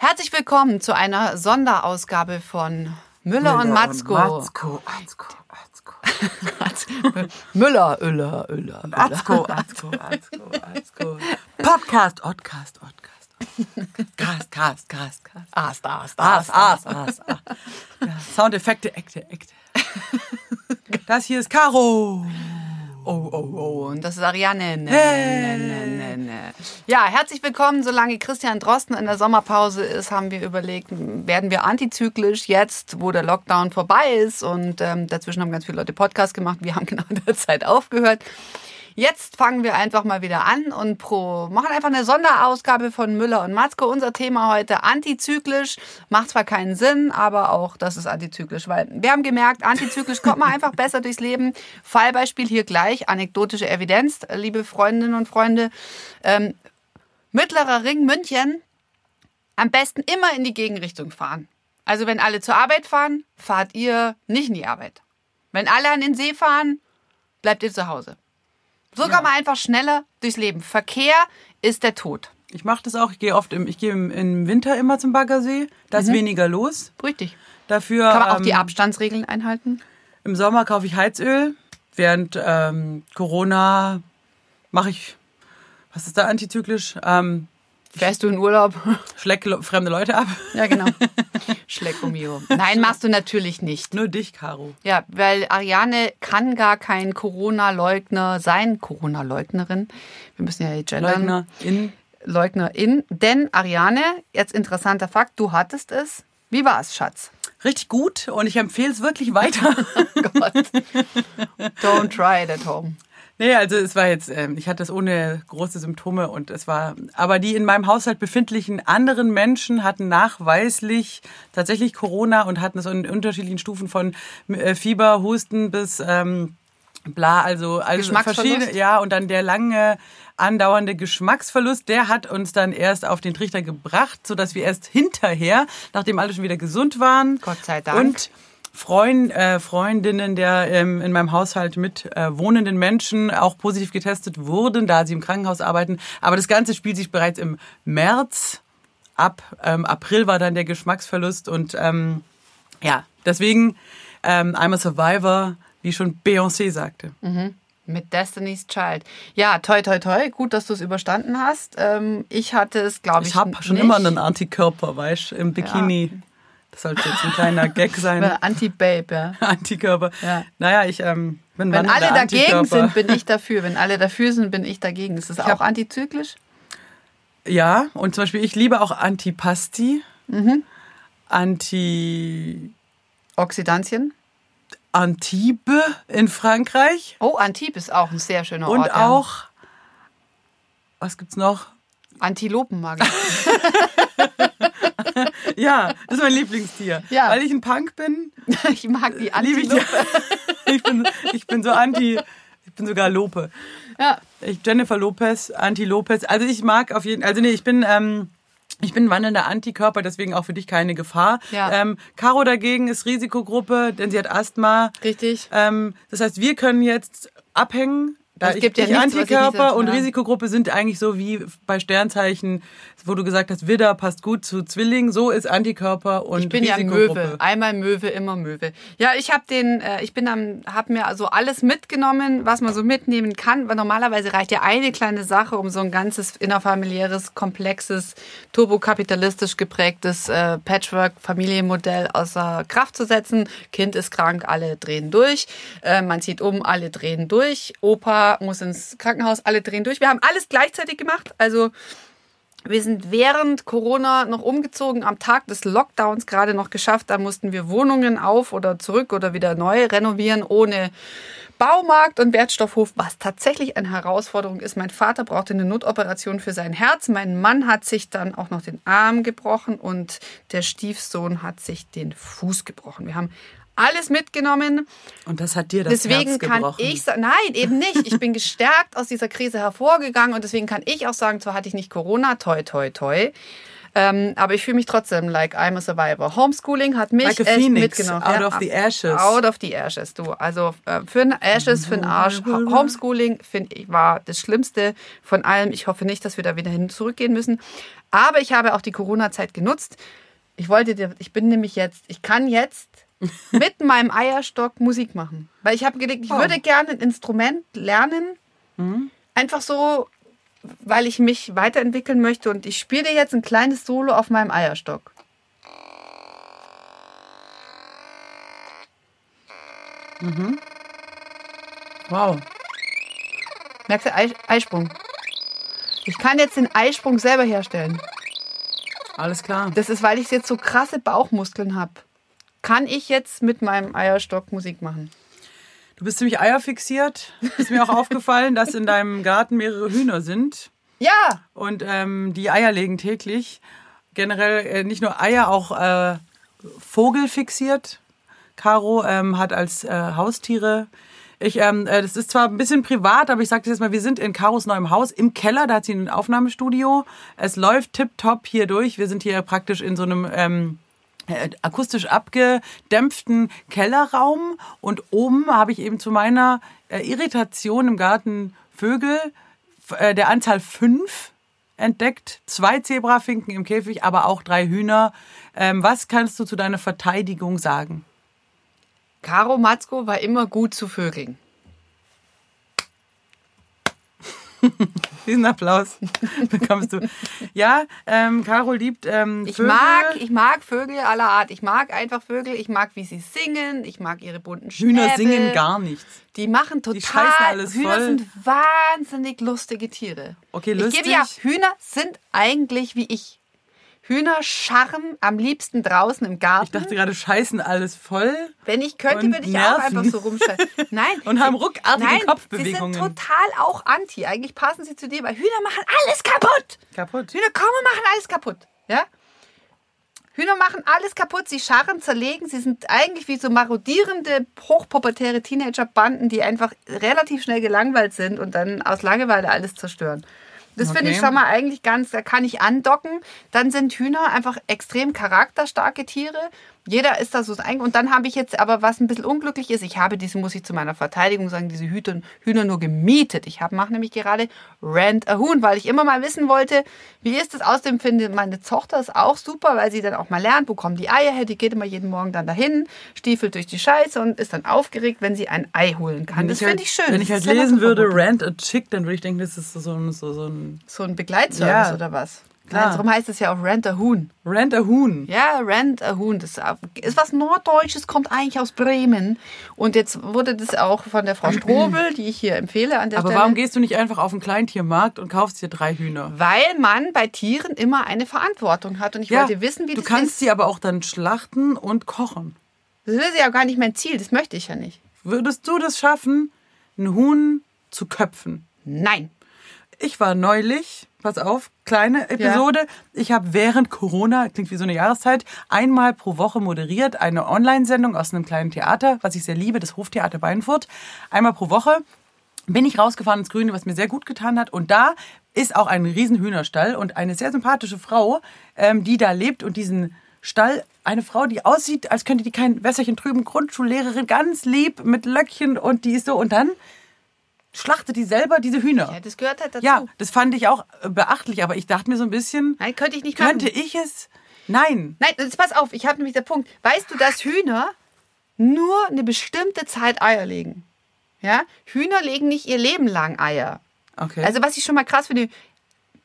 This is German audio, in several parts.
Herzlich willkommen zu einer Sonderausgabe von Müller, und Matzko. Matzko, Atzko, Atzko. Müller, Öller, Öller. Atzko, Atzko, Atzko, Atzko. Podcast, Podcast, Podcast. Cast, Cast, Cast, Cast. Ast, Ast, As, Ast. As, As, As. Ja, Soundeffekte, Ekte, Ekte. Das hier ist Caro. Oh, oh, oh. Und das ist Ariane. Ne, ne, ne, ne, ne. Ja, herzlich willkommen. Solange Christian Drosten in der Sommerpause ist, haben wir überlegt, werden wir antizyklisch jetzt, wo der Lockdown vorbei ist. Und ähm, dazwischen haben ganz viele Leute Podcasts gemacht. Wir haben genau in der Zeit aufgehört. Jetzt fangen wir einfach mal wieder an und pro machen einfach eine Sonderausgabe von Müller und Matzko. Unser Thema heute antizyklisch. Macht zwar keinen Sinn, aber auch das ist antizyklisch, weil wir haben gemerkt, antizyklisch kommt man einfach besser durchs Leben. Fallbeispiel hier gleich, anekdotische Evidenz, liebe Freundinnen und Freunde. Ähm, Mittlerer Ring München, am besten immer in die Gegenrichtung fahren. Also wenn alle zur Arbeit fahren, fahrt ihr nicht in die Arbeit. Wenn alle an den See fahren, bleibt ihr zu Hause. So kommt man einfach schneller durchs Leben. Verkehr ist der Tod. Ich mache das auch. Ich gehe oft im, ich gehe im, im Winter immer zum Baggersee. Da ist weniger los. Richtig. Dafür Kann man auch die ähm, Abstandsregeln einhalten? im Sommer kaufe ich Heizöl. Während ähm, Corona mache ich, was ist da antizyklisch? Ähm, Fährst du in Urlaub? schleck le- fremde Leute ab. ja, genau. Schleckomio. Nein, machst du natürlich nicht. Nur dich, Caro. Ja, weil Ariane kann gar kein Corona-Leugner sein, Corona-Leugnerin. Wir müssen ja gendern. Leugner in Leugnerin. Denn Ariane, jetzt interessanter Fakt, du hattest es. Wie war es, Schatz? richtig gut und ich empfehle es wirklich weiter. Gott. Don't try it at home. Nee, also es war jetzt, ähm, ich hatte es ohne große Symptome und es war, aber die in meinem Haushalt befindlichen anderen Menschen hatten nachweislich tatsächlich Corona und hatten es in unterschiedlichen Stufen von äh, Fieber, Husten bis ähm, bla, also, also Geschmacksverlust? verschiedene, ja, und dann der lange andauernde Geschmacksverlust, der hat uns dann erst auf den Trichter gebracht, so dass wir erst hinterher, nachdem alle schon wieder gesund waren, Gott sei Dank. und Freund, äh, Freundinnen der ähm, in meinem Haushalt mit äh, wohnenden Menschen auch positiv getestet wurden, da sie im Krankenhaus arbeiten. Aber das Ganze spielt sich bereits im März ab. Ähm, April war dann der Geschmacksverlust und ähm, ja, deswegen ähm, I'm a Survivor, wie schon Beyoncé sagte. Mit Destiny's Child. Ja, toi, toi, toi. Gut, dass du es überstanden hast. Ähm, ich hatte es, glaube ich, Ich habe schon immer einen Antikörper, weißt du, im Bikini. Das sollte jetzt ein kleiner Gag sein. Anti-Babe, ja. Antikörper. Ja. Naja, ich ähm, bin Wenn alle dagegen sind, bin ich dafür. Wenn alle dafür sind, bin ich dagegen. Ist das auch hab- antizyklisch? Ja, und zum Beispiel, ich liebe auch Antipasti. Mhm. Anti. Oxidantien? Antibes in Frankreich. Oh, Antibes ist auch ein sehr schöner Und Ort. ja. auch. Was gibt's noch? Antilopen mag ich. Ja, das ist mein Lieblingstier. Ja. Weil ich ein Punk bin, Ich mag die ich Antilope. die. Ich bin, ich bin so anti. Ich bin sogar Lope. Ja. Ich, Jennifer Lopez, Anti Lopez. Also ich mag auf jeden Also nee, ich bin. Ähm, ich bin ein wandelnder Antikörper, deswegen auch für dich keine Gefahr. Ja. Ähm, Caro dagegen ist Risikogruppe, denn sie hat Asthma. Richtig. Ähm, das heißt, wir können jetzt abhängen. Da Es ich, gibt ja ich nichts, Antikörper und ja. Risikogruppe sind eigentlich so wie bei Sternzeichen, wo du gesagt hast, Widder passt gut zu Zwilling. So ist Antikörper und Ich bin ja Risikogruppe. Möwe. Einmal Möwe, immer Möwe. Ja, ich habe den, äh, ich bin am, habe mir also alles mitgenommen, was man so mitnehmen kann, weil normalerweise reicht ja eine kleine Sache, um so ein ganzes innerfamiliäres, komplexes, turbokapitalistisch geprägtes äh, Patchwork-Familienmodell außer Kraft zu setzen. Kind ist krank, alle drehen durch. Äh, man zieht um, alle drehen durch. Opa muss ins Krankenhaus, alle drehen durch. Wir haben alles gleichzeitig gemacht. Also wir sind während Corona noch umgezogen, am Tag des Lockdowns gerade noch geschafft. Da mussten wir Wohnungen auf oder zurück oder wieder neu renovieren ohne Baumarkt und Wertstoffhof, was tatsächlich eine Herausforderung ist. Mein Vater brauchte eine Notoperation für sein Herz. Mein Mann hat sich dann auch noch den Arm gebrochen und der Stiefsohn hat sich den Fuß gebrochen. Wir haben alles mitgenommen. Und das hat dir das Deswegen Herz kann gebrochen. ich sagen, nein, eben nicht. Ich bin gestärkt aus dieser Krise hervorgegangen und deswegen kann ich auch sagen, zwar hatte ich nicht Corona, toi, toi, toi. Ähm, aber ich fühle mich trotzdem like I'm a survivor. Homeschooling hat mich Like a echt mitgenommen. out of the ashes. Out of the ashes, du. Also äh, für den Ashes, für den Arsch. Ho- Homeschooling, finde ich, war das Schlimmste von allem. Ich hoffe nicht, dass wir da wieder hin zurückgehen müssen. Aber ich habe auch die Corona-Zeit genutzt. Ich wollte dir, ich bin nämlich jetzt, ich kann jetzt mit meinem Eierstock Musik machen. Weil ich habe gedacht, ich Oh. würde gerne ein Instrument lernen. Einfach so, weil ich mich weiterentwickeln möchte. Und ich spiele dir jetzt ein kleines Solo auf meinem Eierstock. Wow. Merkst du, Ei- Eisprung. Ich kann jetzt den Eisprung selber herstellen. Alles klar. Das ist, weil ich jetzt so krasse Bauchmuskeln habe. Kann ich jetzt mit meinem Eierstock Musik machen? Du bist ziemlich eierfixiert. Ist mir auch aufgefallen, dass in deinem Garten mehrere Hühner sind. Ja! Und ähm, die Eier legen täglich. Generell äh, nicht nur Eier, auch äh, Vogel fixiert. Caro ähm, hat als äh, Haustiere. Ich, ähm, äh, das ist zwar ein bisschen privat, aber ich sage das jetzt mal, wir sind in Caros neuem Haus im Keller, da hat sie ein Aufnahmestudio. Es läuft tipptopp hier durch. Wir sind hier praktisch in so einem ähm, äh, akustisch abgedämpften Kellerraum und oben habe ich eben zu meiner äh, Irritation im Garten Vögel äh, der Anzahl fünf entdeckt, zwei Zebrafinken im Käfig, aber auch drei Hühner. Ähm, was kannst du zu deiner Verteidigung sagen? Caro Matzko war immer gut zu Vögeln. Diesen Applaus bekommst du. Ja, ähm, Caro liebt ähm, Ich Vögel. mag, ich mag Vögel aller Art. Ich mag einfach Vögel. Ich mag, wie sie singen. Ich mag ihre bunten Hühner Schnäbel. singen gar nichts. Die machen total. scheißen alles Hühner voll. sind wahnsinnig lustige Tiere. Okay, Ich lustig. gebe ja, Hühner sind eigentlich wie ich. Hühner scharren am liebsten draußen im Garten. Ich dachte gerade, scheißen alles voll. Wenn ich könnte, würde ich nerven. auch einfach so rumschreien. Nein. Und haben ruckartige nein, Kopfbewegungen. Sie sind total auch anti. Eigentlich passen sie zu dir, weil Hühner machen alles kaputt. Kaputt. Hühner kommen und machen alles kaputt. Ja? Hühner machen alles kaputt. Sie scharren, zerlegen. Sie sind eigentlich wie so marodierende, hochpubertäre Teenagerbanden, die einfach relativ schnell gelangweilt sind und dann aus Langeweile alles zerstören. Das finde ich Okay. schon mal eigentlich ganz, da kann ich andocken. Dann sind Hühner einfach extrem charakterstarke Tiere. Jeder ist da so eigen. Und dann habe ich jetzt aber, was ein bisschen unglücklich ist, ich habe diese, muss ich zu meiner Verteidigung sagen, diese Hühner, Hühner nur gemietet. Ich mache nämlich gerade Rent a Huhn, weil ich immer mal wissen wollte, wie ist das? Außerdem finde meine Tochter es auch super, weil sie dann auch mal lernt, wo kommen die Eier her. Die geht immer jeden Morgen dann dahin, stiefelt durch die Scheiße und ist dann aufgeregt, wenn sie ein Ei holen kann. Das halt- finde ich schön. Wenn ich Das halt ist lesen würde. Rant a Chick, dann würde ich denken, das ist so ein, so, so ein So ein Begleitservice Ja, oder was? Klar. Darum heißt es ja auch Rent a Huhn. Rant a Huhn. Ja, Rent a Huhn. Das ist was Norddeutsches, kommt eigentlich aus Bremen. Und jetzt wurde das auch von der Frau Strobel, die ich hier empfehle an der Aber Stelle. warum gehst du nicht einfach auf den Kleintiermarkt und kaufst dir drei Hühner? Weil man bei Tieren immer eine Verantwortung hat. Und ich wollte wissen, wie du das kannst ist. sie aber auch dann schlachten und kochen. Das ist ja gar nicht mein Ziel. Das möchte ich ja nicht. Würdest du das schaffen, ein Huhn zu köpfen? Nein. Ich war neulich, pass auf, kleine Episode. Ich habe während Corona, klingt wie so eine Jahreszeit, einmal pro Woche moderiert eine Online-Sendung aus einem kleinen Theater, was ich sehr liebe, das Hoftheater Beinfurt. Einmal pro Woche bin ich rausgefahren ins Grüne, was mir sehr gut getan hat. Und da ist auch ein riesen Hühnerstall und eine sehr sympathische Frau, ähm, die da lebt und diesen Stall, eine Frau, die aussieht, als könnte die kein Wässerchen trüben, Grundschullehrerin, ganz lieb mit Löckchen und die ist so. Und dann schlachtet die selber diese Hühner. Ja, das gehört halt dazu. Ja, das fand ich auch äh, beachtlich, aber ich dachte mir so ein bisschen, Nein, könnte ich nicht könnte machen. ich es? Nein. Nein, jetzt pass auf, ich habe nämlich den Punkt. Weißt du, dass Hühner nur eine bestimmte Zeit Eier legen? Ja? Hühner legen nicht ihr Leben lang Eier. Okay. Also was ich schon mal krass finde,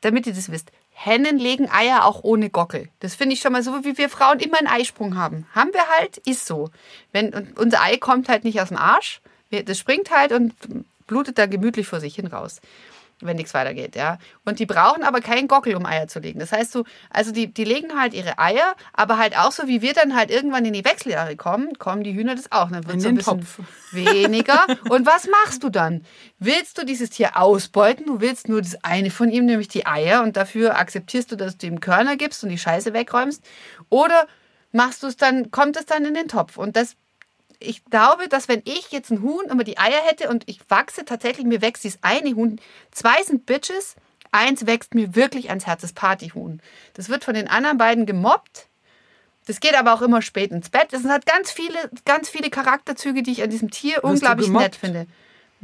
damit ihr das wisst. Hennen legen Eier auch ohne Gockel. Das finde ich schon mal so, wie wir Frauen immer einen Eisprung haben. Haben wir halt, ist so. Wenn, und unser Ei kommt halt nicht aus dem Arsch. Das springt halt und blutet da gemütlich vor sich hin raus, wenn nichts weitergeht, ja. Und die brauchen aber keinen Gockel, um Eier zu legen. Das heißt, du, also die, die legen halt ihre Eier, aber halt auch so, wie wir dann halt irgendwann in die Wechseljahre kommen, kommen die Hühner das auch. Dann wird In so ein den bisschen Topf. weniger. Und was machst du dann? Willst du dieses Tier ausbeuten? Du willst nur das eine von ihm, nämlich die Eier, und dafür akzeptierst du, dass du ihm Körner gibst und die Scheiße wegräumst? Oder machst du es dann, kommt es dann in den Topf? Und das, ich glaube, dass wenn ich jetzt ein Huhn immer die Eier hätte und ich wachse tatsächlich, mir wächst dieses eine Huhn, zwei sind Bitches, eins wächst mir wirklich ans Herz, das Partyhuhn. Das wird von den anderen beiden gemobbt. Das geht aber auch immer spät ins Bett. Es hat ganz viele, ganz viele Charakterzüge, die ich an diesem Tier du unglaublich nett finde.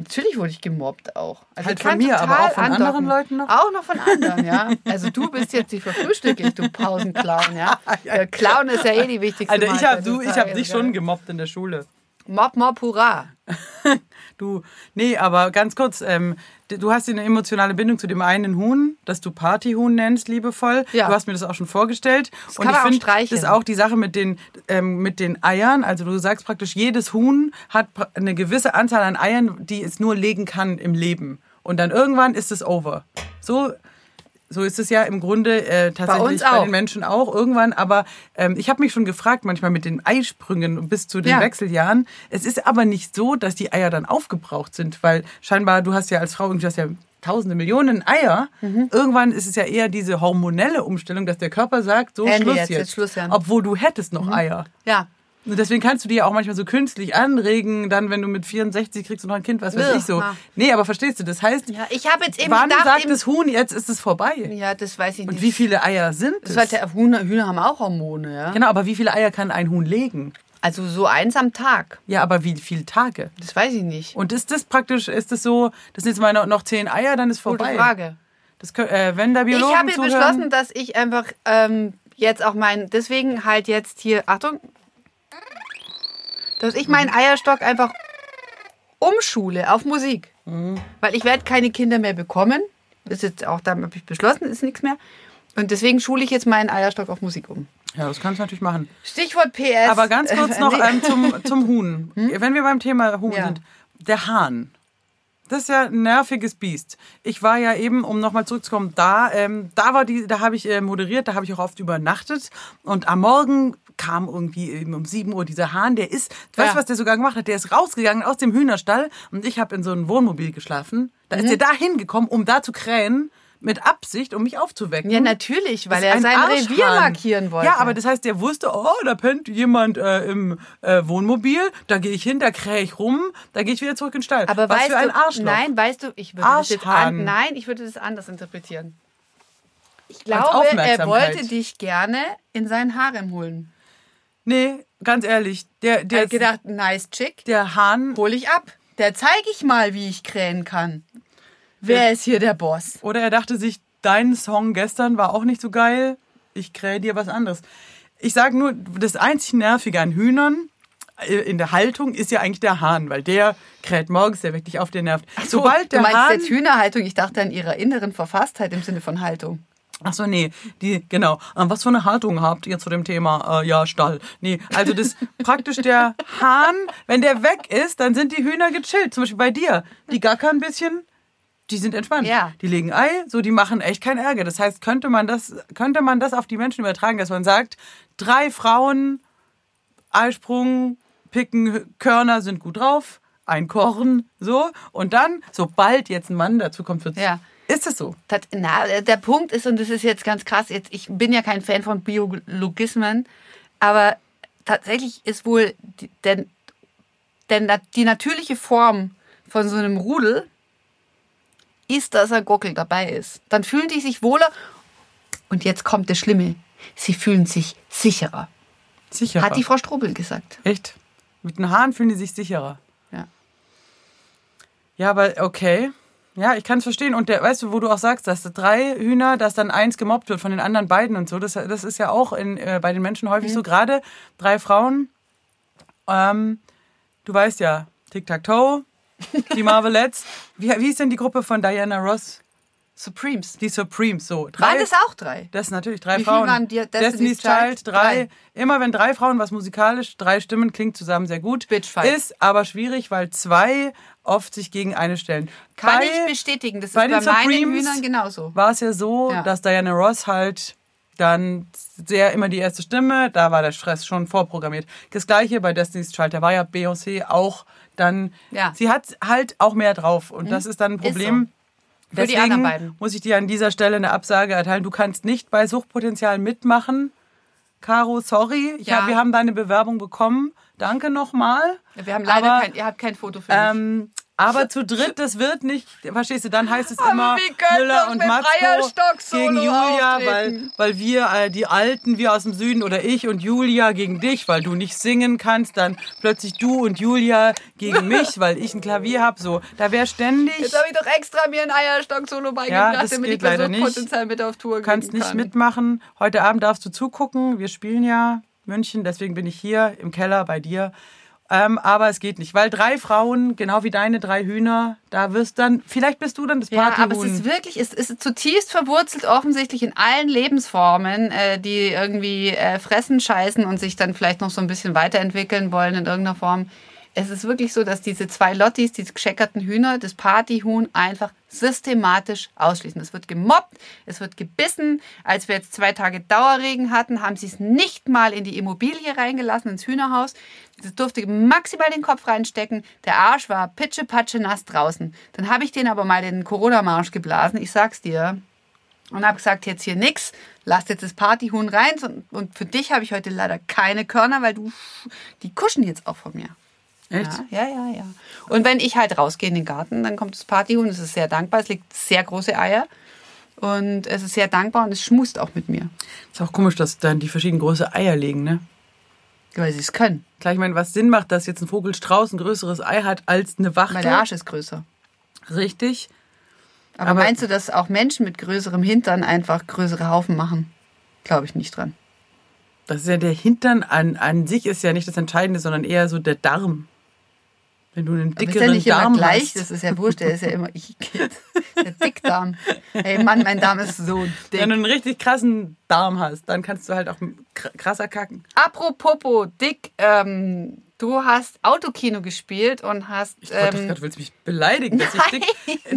Natürlich wurde ich gemobbt auch. Also Halt von mir, aber auch von anderen andocken. Leuten noch? Auch noch von anderen, ja. Also du bist jetzt die verfrühstücke du Pausenclown, ja. Der Clown ist ja eh die wichtigste Alter, ich du, des ich habe dich schon gemobbt in der Schule. Mob, Mob, hurra. Du, nee, aber ganz kurz, ähm, du hast eine emotionale Bindung zu dem einen Huhn, das du Partyhuhn nennst, liebevoll. Ja. Du hast mir das auch schon vorgestellt. kann man auch finde, das ist auch die Sache mit den, ähm, mit den Eiern. Also du sagst praktisch, jedes Huhn hat eine gewisse Anzahl an Eiern, die es nur legen kann im Leben. Und dann irgendwann ist es over. So, so ist es ja im Grunde äh, tatsächlich bei, auch. den Menschen auch irgendwann. Aber ähm, ich habe mich schon gefragt, manchmal mit den Eisprüngen bis zu den Ja. Wechseljahren. Es ist aber nicht so, dass die Eier dann aufgebraucht sind, weil scheinbar du hast ja als Frau irgendwie hast ja tausende Millionen Eier. Mhm. Irgendwann ist es ja eher diese hormonelle Umstellung, dass der Körper sagt, so Ende Schluss jetzt, jetzt. Schluss, ja. Mhm. Obwohl du hättest noch Eier. Ja. Und deswegen kannst du dir ja auch manchmal so künstlich anregen, dann wenn du mit 64 kriegst du noch ein Kind, was weiß Ugh, ich so. ja. Nee, aber verstehst du, das heißt, Ja, ich habe jetzt eben wann gedacht, sagt das Huhn, jetzt ist es vorbei? Ja, das weiß ich Und nicht. wie viele Eier sind das halt der Hühner, Hühner haben auch Hormone, ja. Genau, aber wie viele Eier kann ein Huhn legen? Also so eins am Tag. Ja, aber wie viele Tage? Das weiß ich nicht. Und ist das praktisch, ist das so, das sind jetzt mal noch- zehn Eier, dann ist Gute vorbei. Frage. Das, äh, wenn der Biologen Ich habe beschlossen, dass ich einfach ähm, jetzt auch mein, deswegen halt jetzt hier, Achtung, dass ich meinen Eierstock einfach umschule auf Musik. Weil ich werde keine Kinder mehr bekommen. Ist jetzt auch, da habe ich beschlossen, ist nichts mehr. Und deswegen schule ich jetzt meinen Eierstock auf Musik um. Ja, das kannst du natürlich machen. Stichwort PS. Aber ganz kurz noch. Hm? ähm, zum, zum Huhn. Wenn wir beim Thema Huhn Ja. sind. Der Hahn. Das ist ja ein nerviges Biest. Ich war ja eben, um nochmal zurückzukommen, da, ähm, da war die, da habe ich äh, moderiert, da habe ich auch oft übernachtet. Und am Morgen kam irgendwie eben um 7 Uhr dieser Hahn, der ist, weißt Ja. du, was der sogar gemacht hat? Der ist rausgegangen aus dem Hühnerstall und ich habe in so einem Wohnmobil geschlafen. Da Mhm. ist er da hingekommen, um da zu krähen, mit Absicht, um mich aufzuwecken. Ja, natürlich, weil er ein sein Arschhahn. Revier markieren wollte. Ja, aber das heißt, der wusste, oh, da pennt jemand äh, im äh, Wohnmobil, da gehe ich hin, da krähe ich rum, da gehe ich wieder zurück in den Stall. Aber Was weißt für ein du, Arschloch. Nein, weißt du, ich würde das jetzt Arschhahn. an, nein, ich würde das anders interpretieren. Ich glaube, er wollte dich gerne in seinen Harem holen. Nee, ganz ehrlich, der, Er der, hat gedacht, nice chick, der Hahn hol ich ab. Der zeige ich mal, wie ich krähen kann. Wer ist hier der Boss? Oder er dachte sich, dein Song gestern war auch nicht so geil, ich krähe dir was anderes. Ich sage nur, das einzig Nervige an Hühnern äh, in der Haltung ist ja eigentlich der Hahn, weil der kräht morgens, der wirklich auf, der nervt. Sobald der du meinst Hahn... jetzt Hühnerhaltung? Ich dachte an ihrer inneren Verfasstheit im Sinne von Haltung. Ach so, nee, die, genau. Ähm, Was für eine Haltung habt ihr zu dem Thema? Äh, ja, Stall. Nee, also das praktisch der Hahn, wenn der weg ist, dann sind die Hühner gechillt. Zum Beispiel bei dir. Die gackern ein bisschen, die sind entspannt. Ja. Die legen Ei, so, die machen echt keinen Ärger. Das heißt, könnte man das, könnte man das auf die Menschen übertragen, dass man sagt, drei Frauen, Eisprung, picken Körner sind gut drauf, ein Korn, so. Und dann, sobald jetzt ein Mann dazu kommt, wird's, Ja. ist es so. Das, na, der Punkt ist, und das ist jetzt ganz krass, jetzt, ich bin ja kein Fan von Biologismen, aber tatsächlich ist wohl die, denn, denn die natürliche Form von so einem Rudel ist, dass ein Gockel dabei ist. Dann fühlen die sich wohler und jetzt kommt das Schlimme. Sie fühlen sich sicherer. Sicher. Hat die Frau Strobel gesagt. Echt? Mit den Haaren fühlen die sich sicherer. Ja. Ja, aber okay. Ja, ich kann es verstehen. Und der, weißt du, wo du auch sagst, dass drei Hühner, dass dann eins gemobbt wird von den anderen beiden und so, das, das ist ja auch in, äh, bei den Menschen häufig so. Gerade drei Frauen, ähm, du weißt ja, Tic-Tac-Toe, die Marvelettes. Wie, wie ist denn die Gruppe von Diana Ross? Supremes. Die Supremes, so. Drei, Waren das auch drei? das sind natürlich drei Wie Frauen. waren die- Destiny's Destiny's Child? Drei. Drei. Immer wenn drei Frauen was musikalisch, drei Stimmen klingt zusammen sehr gut. Bitchfight. Ist aber schwierig, weil zwei oft sich gegen eine stellen. Kann bei, ich bestätigen. Das ist bei bei, den meinen Supremes Hühnern genauso. war es ja so, Ja. dass Diana Ross halt dann sehr immer die erste Stimme, da war der Stress schon vorprogrammiert. Das gleiche bei Destiny's Child, da war ja Beyoncé auch dann, Ja. Mhm. sie hat halt auch mehr drauf und das ist dann ein Problem. Für die Deswegen anderen beiden. muss ich dir an dieser Stelle eine Absage erteilen. Du kannst nicht bei Suchtpotenzial mitmachen. Caro, sorry. Ich Ja. hab, wir haben deine Bewerbung bekommen. Danke nochmal. Wir haben leider Aber, kein, ihr habt kein Foto für mich. Ähm, Aber zu dritt, das wird nicht, verstehst du, dann heißt es immer Müller und Matzko gegen Julia, weil, auftreten. weil wir, äh, die Alten, wir aus dem Süden oder ich und Julia gegen dich, weil du nicht singen kannst, dann plötzlich du und Julia gegen mich, weil ich ein Klavier hab, so. Da wäre ständig, Jetzt habe ich doch extra mir ein Eierstock-Solo beigebracht, das damit ich leider nicht. Versuchspotenzial mit auf Tour du kannst nicht kann. mitmachen. Heute Abend darfst du zugucken, wir spielen ja München, deswegen bin ich hier im Keller bei dir. Ähm, aber es geht nicht, weil drei Frauen, genau wie deine drei Hühner, da wirst dann, vielleicht bist du dann das Ja, Partyhuhn. aber es ist wirklich, es ist zutiefst verwurzelt offensichtlich in allen Lebensformen, äh, die irgendwie äh, fressen, scheißen und sich dann vielleicht noch so ein bisschen weiterentwickeln wollen in irgendeiner Form. Es ist wirklich so, dass diese zwei Lottis, diese gescheckerten Hühner, das Partyhuhn einfach systematisch ausschließen. Es wird gemobbt, es wird gebissen. Als wir jetzt zwei Tage Dauerregen hatten, haben sie es nicht mal in die Immobilie reingelassen, ins Hühnerhaus. Es durfte maximal den Kopf reinstecken. Der Arsch war pitschepatsche nass draußen. Dann habe ich den aber mal den Corona-Marsch geblasen. Ich sag's dir und habe gesagt, jetzt hier nix, lasst jetzt das Partyhuhn rein. Und- Und für dich habe ich heute leider keine Körner, weil du, die kuschen jetzt auch von mir. Echt? Ja, ja, ja, ja. Und wenn ich halt rausgehe in den Garten, dann kommt das Partyhuhn, es ist sehr dankbar, es legt sehr große Eier. Und es ist sehr dankbar und es schmust auch mit mir, Ist auch komisch, dass dann die verschiedenen große Eier legen, ne? weil sie es können. Klar, ich meine, was Sinn macht, dass jetzt ein Vogelstrauß ein größeres Ei hat als eine Weil der Wachtel. Arsch ist größer. Richtig. Aber, Aber- meinst du, dass auch Menschen mit größerem Hintern einfach größere Haufen machen? Glaube ich nicht dran. Das ist ja der Hintern an, an sich ist ja nicht das Entscheidende, sondern eher so der Darm. Wenn du einen Aber ist dickeren ja nicht immer Darm gleich, hast, das ist ja wurscht, der ist ja immer, ich, der Dickdarm. Ey Mann, mein Darm ist so dick. wenn du einen richtig krassen Darm hast, dann kannst du halt auch kr- krasser kacken. Apropos dick, ähm, du hast Autokino gespielt und hast. Ich wollte Ähm, gerade, du willst mich beleidigen, dass ich dick.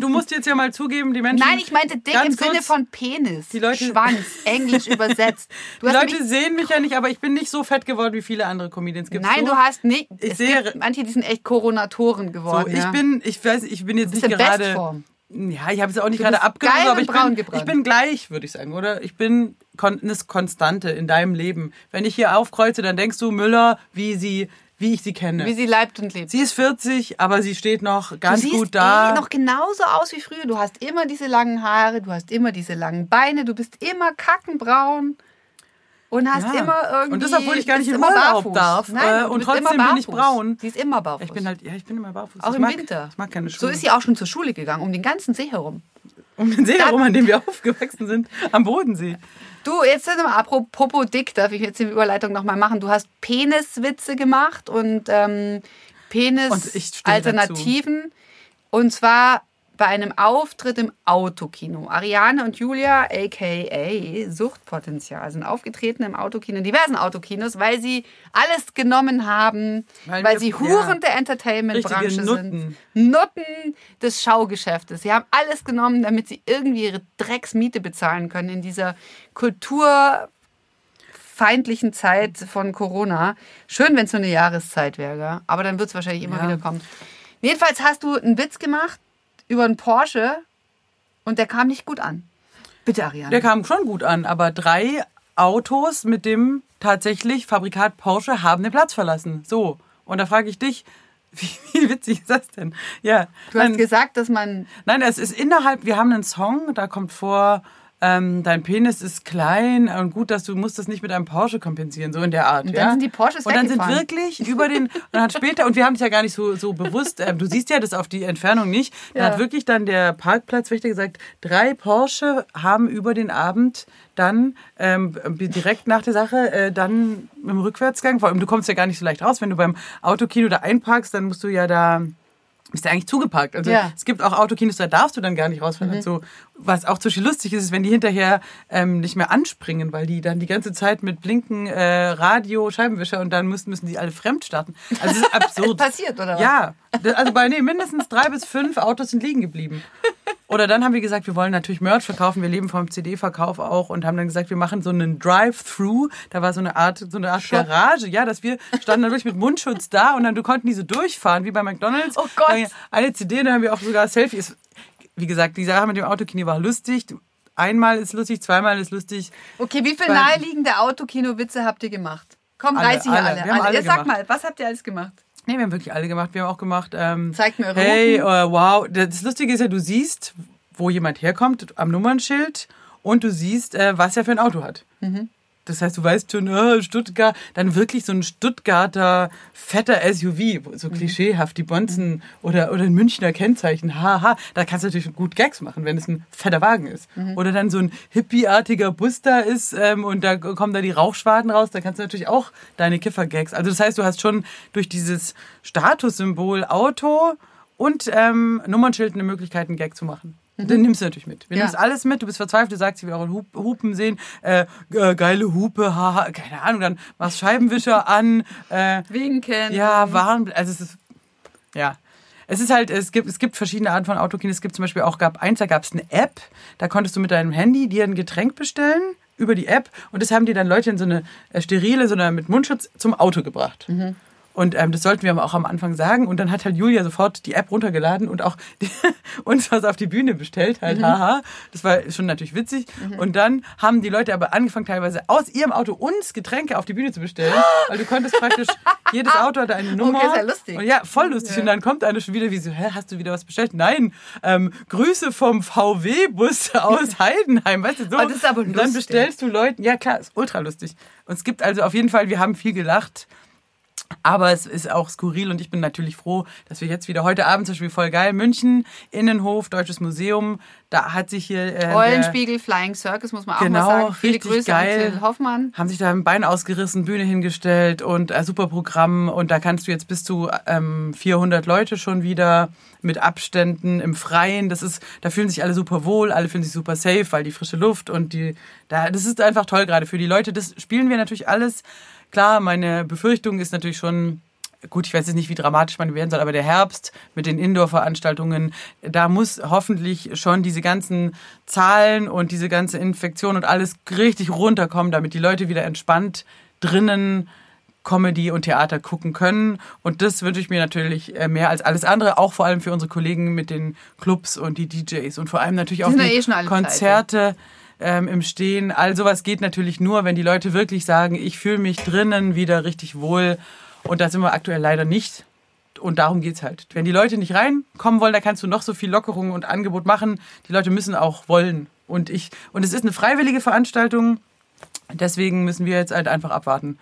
Du musst jetzt ja mal zugeben, die Menschen. nein, ich meinte dick im Sinne von Penis. Die Leute- Schwanz, Englisch übersetzt. Du Die Leute sehen mich ja nicht, aber ich bin nicht so fett geworden wie viele andere Comedians. Gibt's Nein, so? du hast nicht. Ich sehe- manche, die sind echt Koronatoren So, geworden. ich ja. bin, ich weiß, ich bin jetzt nicht in gerade. Bestform. Ja, ich habe es auch nicht gerade abgenommen, aber ich bin, ich bin gleich, würde ich sagen, oder? Ich bin kon eine Konstante in deinem Leben. Wenn ich hier aufkreuze, dann denkst du Müller, wie sie, wie ich sie kenne. Wie sie leibt und lebt. sie ist 40, aber sie steht noch du ganz siehst gut da. eh noch genauso aus wie früher. Du hast immer diese langen Haare, du hast immer diese langen Beine, du bist immer kackenbraun. Und hast Ja. immer irgendwie. Und das, obwohl ich gar nicht immer Urlaub barfuß. darf, Nein, äh, du und trotzdem bin ich braun. Sie ist immer barfuß. ich bin halt, ja, ich bin immer barfuß. auch ich im mag, Winter. Ich mag keine So Schuhe. ist sie auch schon zur Schule gegangen, um den ganzen See herum. um den See herum, an dem wir aufgewachsen sind, am Bodensee. Du, jetzt mal apropos dick, darf ich jetzt die Überleitung nochmal machen. Du hast Peniswitze gemacht und ähm, Und Penis-Alternativen. Und zwar bei einem Auftritt im Autokino. Ariane und Julia, a.k.a. Suchtpotenzial, sind aufgetreten im Autokino, in diversen Autokinos, weil sie alles genommen haben, weil, Weil wir- sie Huren der Entertainment-Branche sind. Nutten. Des Schaugeschäftes. Sie haben alles genommen, damit sie irgendwie ihre Drecksmiete bezahlen können in dieser kulturfeindlichen Zeit von Corona. Schön, wenn es so eine Jahreszeit wäre, aber dann wird es wahrscheinlich immer Ja. wieder kommen. Jedenfalls hast du einen Witz gemacht über einen Porsche und der kam nicht gut an. Bitte, Ariane. Der kam schon gut an, aber drei Autos mit dem tatsächlich Fabrikat Porsche haben den Platz verlassen. So. Und da frage ich dich, wie, wie witzig ist das denn? Ja. du hast Nein, gesagt, dass man nein, es ist innerhalb, wir haben einen Song, da kommt vor, ähm, dein Penis ist klein und gut, dass du musst das nicht mit einem Porsche kompensieren, so in der Art. Und ja? dann sind die Porsches Und dann sind wirklich über den, und dann hat später, und wir haben es ja gar nicht so, so bewusst, ähm, du siehst ja das auf die Entfernung nicht, dann Ja. hat wirklich dann der Parkplatzwächter gesagt, drei Porsche haben über den Abend dann ähm, direkt nach der Sache äh, dann im Rückwärtsgang, vor allem du kommst ja gar nicht so leicht raus, wenn du beim Autokino da einparkst, dann musst du ja da bist du eigentlich zugeparkt. Also Ja. es gibt auch Autokinos, da darfst du dann gar nicht rausfahren. Und so, was auch total lustig ist, ist, wenn die hinterher ähm, nicht mehr anspringen, weil die dann die ganze Zeit mit Blinken, äh, Radio, Scheibenwischer und dann müssen, müssen die alle fremd starten. Also es ist absurd. passiert, oder was? Ja, also bei nee, mindestens drei bis fünf Autos sind liegen geblieben. Oder dann haben wir gesagt, wir wollen natürlich Merch verkaufen. Wir leben vom CD-Verkauf auch und haben dann gesagt, wir machen so einen Drive-Thru. Da war so eine Art, so eine Art Shop. Garage. Ja, dass wir standen wirklich mit Mundschutz da und dann du konnten die so durchfahren wie bei McDonalds. Oh Gott. Eine CD, dann haben wir auch sogar Selfies. Wie gesagt, die Sache mit dem Autokino war lustig. Einmal ist lustig, zweimal ist lustig. Okay, wie viele naheliegende Autokino-Witze habt ihr gemacht? Komm, Alle, reiß hier alle. alle. Haben alle Sag gemacht. mal, was habt ihr alles gemacht? Nee, wir haben wirklich alle gemacht. Wir haben auch gemacht. Ähm, Zeigt mir eure Hey, Hupen. wow. Das Lustige ist ja, du siehst, wo jemand herkommt am Nummernschild und du siehst, äh, was er für ein Auto hat. Mhm. Das heißt, du weißt schon, äh, Stuttgart, dann wirklich so ein Stuttgarter fetter SUV, so Mhm. klischeehaft, die Bonzen oder, oder ein Münchner Kennzeichen, haha, da kannst du natürlich gut Gags machen, wenn es ein fetter Wagen ist. Mhm. Oder dann so ein hippieartiger Bus da ist ähm, und da kommen da die Rauchschwaden raus, da kannst du natürlich auch deine Kiffer-Gags. Also das heißt, du hast schon durch dieses Statussymbol Auto und ähm, Nummernschild eine Möglichkeit, einen Gag zu machen. Den nimmst du natürlich mit. Wir Mhm. Ja. nimmst alles mit, du bist verzweifelt, du sagst, ich will eure Hup- Hupen sehen, äh, äh, geile Hupe, haha, keine Ahnung, dann machst Scheibenwischer an, äh, Winken. ja, Waren, also es ist, ja. Es ist halt, es gibt, es gibt verschiedene Arten von Autokino. Es gibt zum Beispiel auch, gab eins, da gab es eine App, da konntest du mit deinem Handy dir ein Getränk bestellen über die App und das haben dir dann Leute in so eine äh, sterile, so eine mit Mundschutz zum Auto gebracht. Und ähm, das sollten wir aber auch am Anfang sagen. Und dann hat halt Julia sofort die App runtergeladen und auch die, uns was auf die Bühne bestellt. Halt, haha. Das war schon natürlich witzig. Und dann haben die Leute aber angefangen, teilweise aus ihrem Auto uns Getränke auf die Bühne zu bestellen. Weil du konntest praktisch, jedes Auto hatte eine Nummer. Okay, ist ja lustig. Und ja, voll lustig. Und dann kommt einer schon wieder wie so, hä, hast du wieder was bestellt? Nein, ähm, Grüße vom VW-Bus aus Heidenheim. Weißt du, so. Oh, das ist aber Und dann lustig. bestellst du Leuten, ja klar, ist ultra lustig. Und es gibt also auf jeden Fall, wir haben viel gelacht. Aber es ist auch skurril und ich bin natürlich froh, dass wir jetzt wieder heute Abend zum Beispiel voll geil München, Innenhof, Deutsches Museum, da hat sich hier. Äh, Eulenspiegel, Flying Circus, muss man auch Genau, mal sagen. Viele richtig Grüße geil. an Till Hoffmann. haben sich da ein Bein ausgerissen, Bühne hingestellt und äh, super Programm. Und da kannst du jetzt bis zu ähm, 400 Leute schon wieder mit Abständen im Freien. Das ist, da fühlen sich alle super wohl, alle fühlen sich super safe, weil die frische Luft und die, da, das ist einfach toll gerade für die Leute. Das spielen wir natürlich alles. Klar, meine Befürchtung ist natürlich schon, gut, ich weiß jetzt nicht, wie dramatisch man werden soll, aber der Herbst mit den Indoor-Veranstaltungen, da muss hoffentlich schon diese ganzen Zahlen und diese ganze Infektion und alles richtig runterkommen, damit die Leute wieder entspannt drinnen Comedy und Theater gucken können. Und das wünsche ich mir natürlich äh, mehr als alles andere, auch vor allem für unsere Kollegen mit den Clubs und die DJs und vor allem natürlich auch ja die eh Konzerte ähm, im Stehen. All sowas geht natürlich nur, wenn die Leute wirklich sagen, ich fühle mich drinnen wieder richtig wohl. Und da sind wir aktuell leider nicht. Und darum geht's halt. Wenn die Leute nicht reinkommen wollen, da kannst du noch so viel Lockerung und Angebot machen. Die Leute müssen auch wollen. Und ich, und es ist eine freiwillige Veranstaltung. Deswegen müssen wir jetzt halt einfach abwarten.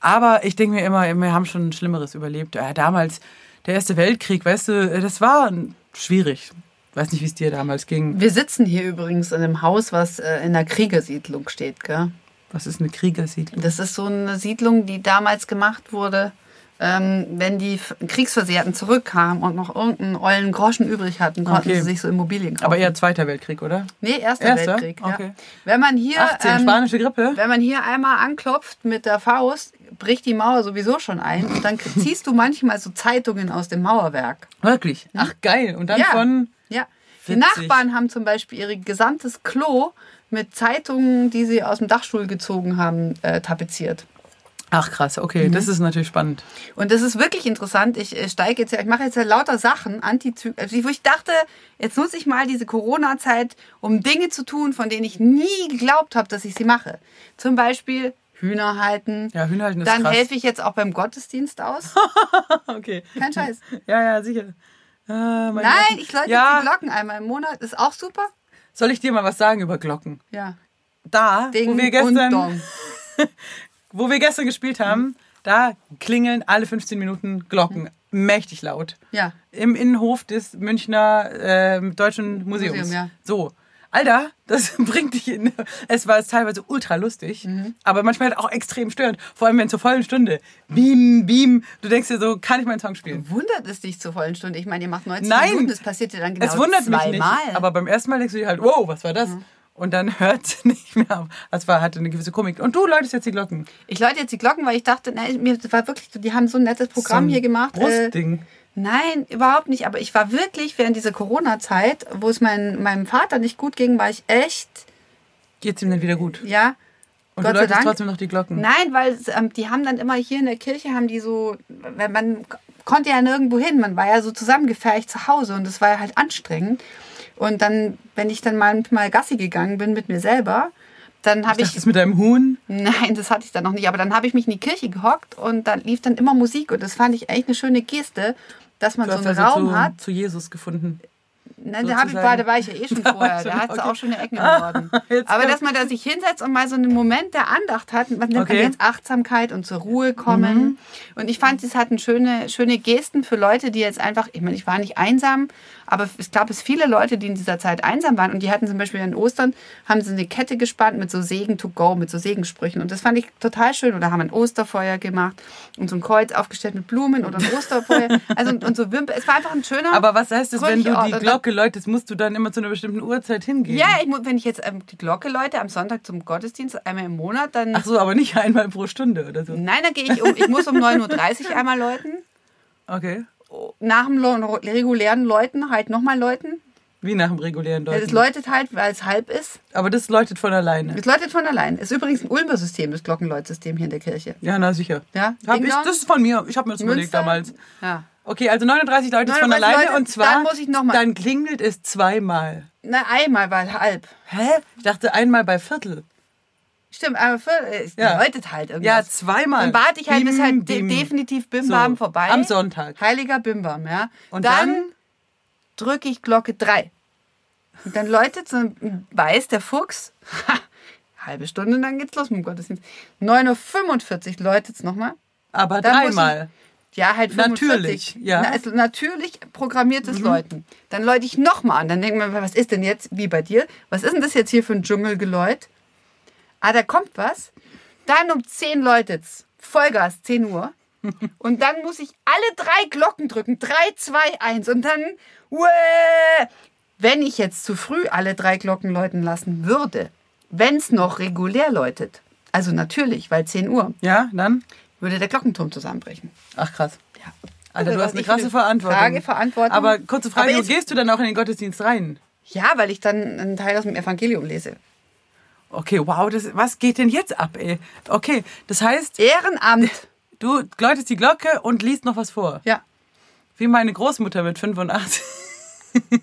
Aber ich denke mir immer, wir haben schon Schlimmeres überlebt. Ja, damals, der Erste Weltkrieg, weißt du, das war schwierig. Weiß nicht, wie es dir damals ging. Wir sitzen hier übrigens in einem Haus, was äh, in der Kriegersiedlung steht. Gell? Was ist eine Kriegersiedlung? Das ist so eine Siedlung, die damals gemacht wurde, ähm, wenn die Kriegsversehrten zurückkamen und noch irgendeinen ollen Groschen übrig hatten, konnten Okay. sie sich so Immobilien kaufen. Aber eher Zweiter Weltkrieg, oder? nee, Erster, Erster? Weltkrieg. Ja. Okay. Wenn man hier 18, ähm, spanische Grippe. Wenn man hier einmal anklopft mit der Faust, bricht die Mauer sowieso schon ein und dann ziehst du manchmal so Zeitungen aus dem Mauerwerk. Wirklich? Ach, geil. Und dann Ja. von... Ja. Die. Nachbarn haben zum Beispiel ihr gesamtes Klo mit Zeitungen, die sie aus dem Dachstuhl gezogen haben, äh, tapeziert. Ach, krass. Okay, Mhm. das ist natürlich spannend. Und das ist wirklich interessant. Ich äh, steige jetzt ja, ich mache jetzt ja lauter Sachen, Antizy also wo ich dachte, jetzt nutze ich mal diese Corona-Zeit, um Dinge zu tun, von denen ich nie geglaubt habe, dass ich sie mache. Zum Beispiel Hühner halten. Ja, Hühner halten ist Dann helfe ich jetzt auch beim Gottesdienst aus. Okay. Kein Scheiß. Ja, ja, sicher. Mein Nein, Gott. ich läute ja, die Glocken einmal im Monat. Ist auch super. Soll ich dir mal was sagen über Glocken? Ja. Da, Ding wo wir und gestern, Dong. wo wir gestern gespielt haben, da klingeln alle 15 Minuten Glocken. Mächtig laut. Ja. Im Innenhof des Münchner ähm, Deutschen Museums. Museum, ja. So. Alter, das bringt dich in. Es war teilweise ultra lustig, Mhm. aber manchmal halt auch extrem störend. Vor allem, wenn zur vollen Stunde. Beam, beam. Du denkst dir so, kann ich meinen Song spielen? Wundert es dich zur vollen Stunde? Ich meine, ihr macht 90 Nein. Minuten, das passiert ja dann genau es wundert mich nicht. zweimal. Aber beim ersten Mal denkst du dir halt, wow, was war das? Und dann hört es nicht mehr auf. Es war, hatte eine gewisse Komik. Und du läutest jetzt die Glocken. Ich läute jetzt die Glocken, weil ich dachte, nein, mir war wirklich, die haben so ein nettes Programm So ein hier gemacht. Äh, Brustding. nein, überhaupt nicht. Aber ich war wirklich während dieser Corona-Zeit, wo es mein, meinem Vater nicht gut ging, war ich echt, Geht's ihm dann wieder gut? ja. Und Gott du läutest trotzdem noch die Glocken. Nein, weil ähm, die haben dann immer hier in der Kirche, haben die so, wenn man konnte ja nirgendwo hin, man war ja so zusammengefercht zu Hause und das war ja halt anstrengend. Und dann, wenn ich dann mal, mal Gassi gegangen bin mit mir selber, dann habe Ich das mit deinem Huhn. nein, das hatte ich dann noch nicht, aber dann habe ich mich in die Kirche gehockt und dann lief dann immer Musik und das fand ich eigentlich eine schöne Geste, dass man Du so einen also Raum zu, hat. zu Jesus gefunden. Nein, da, ich, war, da war ich ja eh schon vorher. Da schon, hat es okay. auch schon eine Ecke geworden. Jetzt Aber dass man da sich hinsetzt und mal so einen Moment der Andacht hat, man nennt Okay. man jetzt Achtsamkeit und zur Ruhe kommen. Mhm. Und ich fand, es hatten schöne, schöne Gesten für Leute, die jetzt einfach, ich meine, ich war nicht einsam, aber ich glaube, es viele Leute, die in dieser Zeit einsam waren und die hatten zum Beispiel an Ostern, haben sie eine Kette gespannt mit so Segen to go, mit so Segensprüchen. Und das fand ich total schön. Oder haben ein Osterfeuer gemacht und so ein Kreuz aufgestellt mit Blumen oder ein Osterfeuer. Also und, und so Wimper. Es war einfach ein schöner. Aber was heißt das, wenn du die dann- Glocke läutest, musst du dann immer zu einer bestimmten Uhrzeit hingehen? Ja, ich, wenn ich jetzt ähm, die Glocke läute am Sonntag zum Gottesdienst einmal im Monat, dann. Ach so, aber nicht einmal pro Stunde oder so. Nein, dann gehe ich um. Ich muss um 9.30 Uhr einmal läuten. Okay. Nach dem regulären Läuten halt nochmal läuten. Wie nach dem regulären Läuten. Das läutet halt, weil es halb ist. aber das läutet von alleine. Das läutet von allein. Ist übrigens ein Ulmer System, das Glockenläutsystem hier in der Kirche. Ja, na sicher. Ja, Hab ich, das ist von mir. Ich habe mir das überlegt Münster? damals. Ja. Okay, also 39 Leute ist von 39 alleine Leute, und zwar dann muss ich noch mal- dann klingelt es zweimal. Na, einmal, weil halb. Hä? Ich dachte einmal bei Viertel. Stimmt, aber für, es Ja. läutet halt irgendwas. Ja, zweimal. Dann warte ich halt, bis Bim, halt de bim. definitiv Bimbam So, vorbei. am Sonntag. Heiliger Bimbam, ja. Und dann, dann? drücke ich Glocke 3. Und dann läutet so ein weiß der Fuchs. Halbe Stunde, dann geht's los mit dem Gottesdienst. 9.45 Uhr läutet es nochmal. Aber Dann dreimal. Ja, halt 45. Natürlich, ja. Mhm. Na, also natürlich programmiertes Läuten. Dann läute ich nochmal an. Dann denkt man, was ist denn jetzt, wie bei dir, was ist denn das jetzt hier für ein Dschungelgeläut? Ah, da kommt was. Dann um 10 läutet's. Vollgas, 10 Uhr. Und dann muss ich alle drei Glocken drücken. 3, 2, 1. Und dann, uäh. wenn ich jetzt zu früh alle drei Glocken läuten lassen würde, wenn es noch regulär läutet, also natürlich, weil 10 Uhr, Ja, dann? Würde der Glockenturm zusammenbrechen. Ach krass. Ja. Alter, du Also, hast eine krasse Verantwortung. Frage, Verantwortung. Aber kurze Frage, Aber wo gehst du dann auch in den Gottesdienst rein? Ja, weil ich dann einen Teil aus dem Evangelium lese. Okay, wow, das, was geht denn jetzt ab, ey? Okay, das heißt, Ehrenamt. du läutest die Glocke und liest noch was vor. Ja. Wie meine Großmutter mit 85.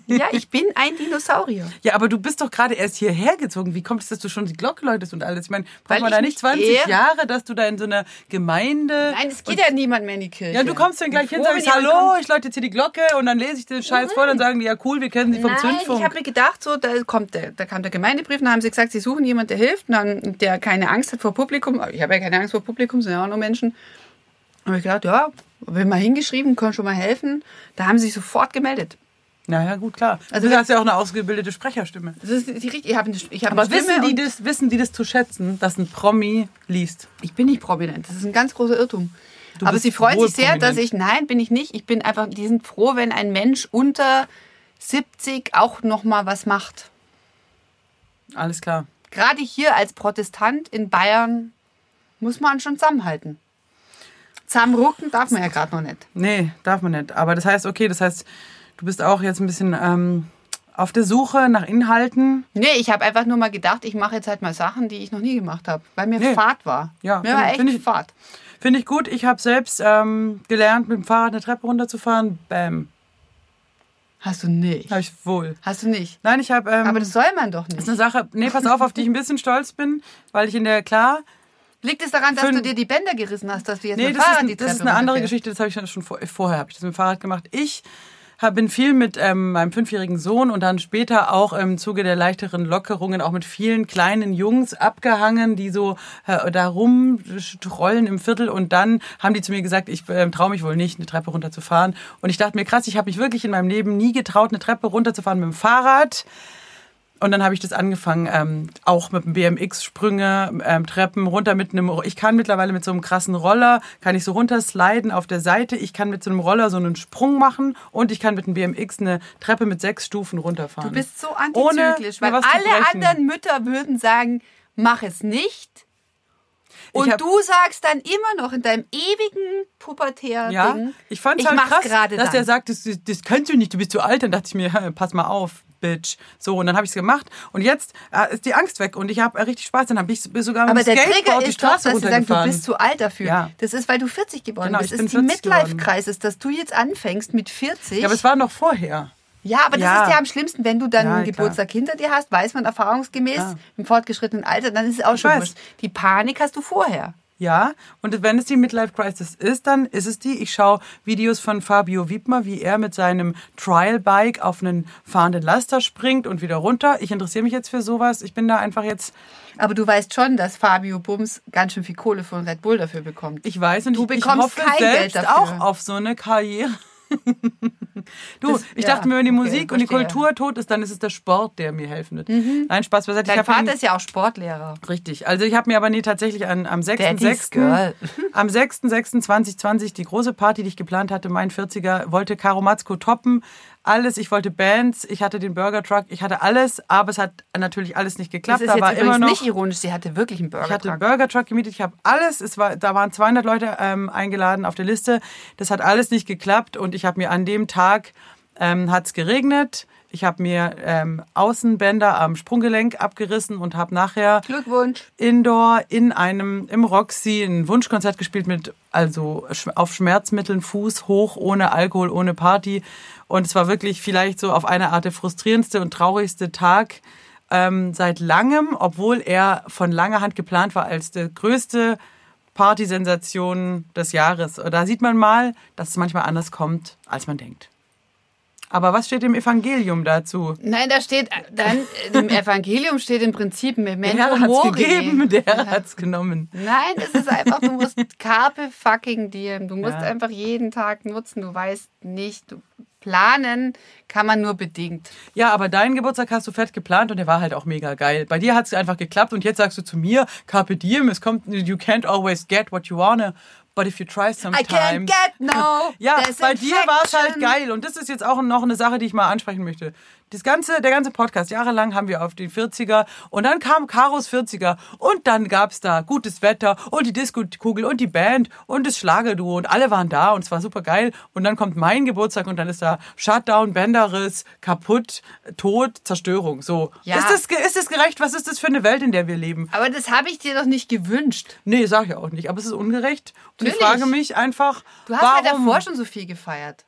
Ja, ich bin ein Dinosaurier. Ja, aber du bist doch gerade erst hierher gezogen. Wie kommt es, dass du schon die Glocke läutest und alles? Ich meine, braucht man da nicht 20 eher- Jahre, dass du da in so einer Gemeinde... Nein, es geht ja niemand mehr in die Kirche. Ja, du kommst dann gleich hin, Froh, sagst, hallo, kommt. ich läute jetzt hier die Glocke und dann lese ich den Scheiß vor, dann sagen die, ja cool, wir kennen sie vom Nein, Zündfunk. ich habe mir gedacht, so, da kommt der, da kam der Gemeindebrief, und dann haben sie gesagt, sie suchen jemanden, der hilft, und dann, der keine Angst hat vor Publikum. Ich habe ja keine Angst vor Publikum, sind ja auch nur Menschen. Habe ich gedacht, ja, bin mal hingeschrieben, können schon mal helfen. Da haben sie sich sofort gemeldet. Naja, gut, klar. Also du hast ja auch eine ausgebildete Sprecherstimme. Das ist richtig- ich habe eine, ich habe Aber eine wissen die, das, wissen die das zu schätzen, dass ein Promi liest? ich bin nicht prominent. Das ist ein ganz großer Irrtum. Du Aber sie freuen wohl sich sehr, dass prominent. ich, nein, bin ich nicht. Ich bin einfach, die sind froh, wenn ein Mensch unter 70 auch noch mal was macht. Alles klar. Gerade hier als Protestant in Bayern muss man schon zusammenhalten. Zusammenrucken darf man ja gerade noch nicht. Nee, darf man nicht. Aber das heißt, okay, das heißt, du bist auch jetzt ein bisschen ähm, auf der Suche nach Inhalten. Nee, ich habe einfach nur mal gedacht, ich mache jetzt halt mal Sachen, die ich noch nie gemacht habe, weil mir Nee. Fahrt war. Ja, mir war echt ich- Fahrt. Finde ich gut. Ich habe selbst ähm, gelernt, mit dem Fahrrad eine Treppe runterzufahren. Bam. Hast du nicht. Habe ich wohl. Hast du nicht. Nein, ich habe. Ähm, Aber das soll man doch ist nicht. eine Sache, nee, pass auf, auf die ich ein bisschen stolz bin, weil ich in der, klar, Liegt es daran, dass du dir die Bänder gerissen hast, dass du jetzt Nee, mit dem das Fahrrad ist, die ein- das Treppe ist eine andere? Geschichte. Das habe ich schon vor, vorher habe ich das mit dem Fahrrad gemacht. Ich bin viel mit ähm, meinem fünfjährigen Sohn und dann später auch im Zuge der leichteren Lockerungen auch mit vielen kleinen Jungs abgehangen, die so äh, da rumtrollen im Viertel und dann haben die zu mir gesagt, ich ähm, traue mich wohl nicht, eine Treppe runterzufahren. Und ich dachte mir, krass, ich habe mich wirklich in meinem Leben nie getraut, eine Treppe runterzufahren mit dem Fahrrad. Und dann habe ich das angefangen, ähm, auch mit dem BMX-Sprünge, ähm, Treppen runter mit einem. Ich kann mittlerweile mit so einem krassen Roller, kann ich so runtersliden auf der Seite. Ich kann mit so einem Roller so einen Sprung machen und ich kann mit dem BMX eine Treppe mit sechs Stufen runterfahren. Du bist so Ohne antizyklisch, mir weil alle anderen Mütter würden sagen, mach es nicht. Und du sagst dann immer noch in deinem ewigen pubertären Ja, Ding, ich fand es halt krass, dass dann. der sagt, das, das kannst du nicht, du bist zu alt. Dann dachte ich mir, pass mal auf, Bitch. So, und dann habe ich es gemacht. Und jetzt äh, ist die Angst weg und ich habe richtig Spaß. Dann habe ich sogar mit Aber dem der Trigger Skateboard die ist doch, Straße dass sie sagen, du bist zu alt dafür. Ja. Das ist, weil du 40 geworden Genau, bist. ich Das ist die 40 geworden. Midlife-Crisis, dass du jetzt anfängst mit 40. ja, aber es war noch vorher. Ja, aber das Ja. ist ja am schlimmsten, wenn du dann Ja, einen klar. Geburtstag hinter dir hast, weiß man erfahrungsgemäß Klar. im fortgeschrittenen Alter, dann ist es auch schon weiß. wurscht. Die Panik hast du vorher. Ja, und wenn es die Midlife Crisis ist, dann ist es die. Ich schaue Videos von Fabio Wiedmer, wie er mit seinem Trial Bike auf einen fahrenden Laster springt und wieder runter. Ich interessiere mich jetzt für sowas. Ich bin da einfach jetzt, Aber du weißt schon, dass Fabio Bums ganz schön viel Kohle von Red Bull dafür bekommt. ich weiß und Du ich, ich bekommst hoffe kein Geld selbst dafür. auch auf so eine Karriere. du, Das- ich ja, dachte mir, wenn die okay, Musik und die. Mhm. Kultur tot ist, dann ist es der Sport, der mir helfen wird. Nein, Spaß beiseite. Dein Vater ist ja auch Sportlehrer. Richtig. Also ich habe mir aber nee, tatsächlich an, am Daddy's 6.6. Girl. am 6.6.2020 die große Party, die ich geplant hatte, mein 40er, wollte Karo Matzko toppen. Alles, ich wollte Bands, ich hatte den Burger Truck, ich hatte alles, aber es hat natürlich alles nicht Das geklappt. ist Da war immer noch nicht ironisch, sie hatte wirklich einen Burger. ich hatte einen Burger Truck gemietet, ich habe alles, es war, da waren 200 Leute ähm, eingeladen auf der Liste. Das hat alles nicht geklappt und ich habe mir an dem Tag, ähm, hat es geregnet, ich habe mir ähm, Außenbänder am Sprunggelenk abgerissen und habe nachher Glückwunsch. Indoor in einem, im Roxy ein Wunschkonzert gespielt mit, also auf Schmerzmitteln, Fuß hoch, ohne Alkohol, ohne Party. Und es war wirklich vielleicht so auf eine Art der frustrierendste und traurigste Tag ähm, seit langem, obwohl er von langer Hand geplant war als der größte Partysensation des Jahres. Da sieht man mal, dass es manchmal anders kommt, als man denkt. Aber was steht im Evangelium dazu? Nein, da steht dann, im Evangelium steht im Prinzip Der Memento Herr hat's Mori. gegeben, der Herr hat's genommen. Nein, es ist einfach, du musst Carpe fucking diem. Du musst Ja. einfach jeden Tag nutzen. Du weißt nicht, du planen kann man nur bedingt. Ja, aber deinen Geburtstag hast du fett geplant und der war halt auch mega geil. Bei dir hat es einfach geklappt und jetzt sagst du zu mir, Carpe Diem, es kommt, you can't always get what you wanna, but if you try sometimes. I can't get no. Ja, bei dir war es halt geil und das ist jetzt auch noch eine Sache, die ich mal ansprechen möchte. Das ganze, der ganze Podcast, jahrelang haben wir auf die 40er und dann kam Karos 40er und dann gab's da gutes Wetter und die Disco-Kugel und die Band und das Schlagerduo und alle waren da und es war super geil und dann kommt mein Geburtstag und dann ist da Shutdown, Bänderriss, kaputt, Tod, Zerstörung. So. Ja. Ist, das, ist das gerecht? Was ist das für eine Welt, in der wir leben? Aber das habe ich dir doch nicht gewünscht. Nee, sag ich auch nicht, aber es ist ungerecht und ich Natürlich. frage mich einfach, Du hast warum... ja davor schon so viel gefeiert.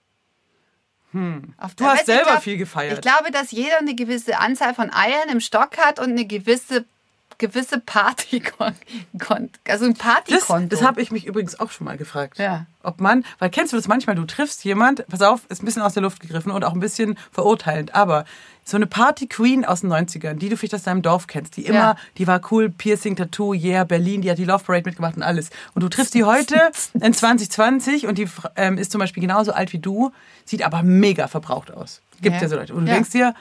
Hm. Du hast selber viel gefeiert. Ich glaube, dass jeder eine gewisse Anzahl von Eiern im Stock hat und eine gewisse gewisse Party, also ein Das, Partykonto. das habe ich mich übrigens auch schon mal gefragt. Ja. Ob man, weil kennst du das manchmal, du triffst jemand, pass auf, ist ein bisschen aus der Luft gegriffen und auch ein bisschen verurteilend, aber so eine Party-Queen aus den 90ern, die du vielleicht aus deinem Dorf kennst, die immer, Ja. die war cool, Piercing, Tattoo, yeah, Berlin, die hat die Love Parade mitgemacht und alles. Und du triffst die heute in 2020 und die ähm, ist zum Beispiel genauso alt wie du, sieht aber mega verbraucht aus. Gibt ja, Ja. so Leute. Und du Ja. denkst dir,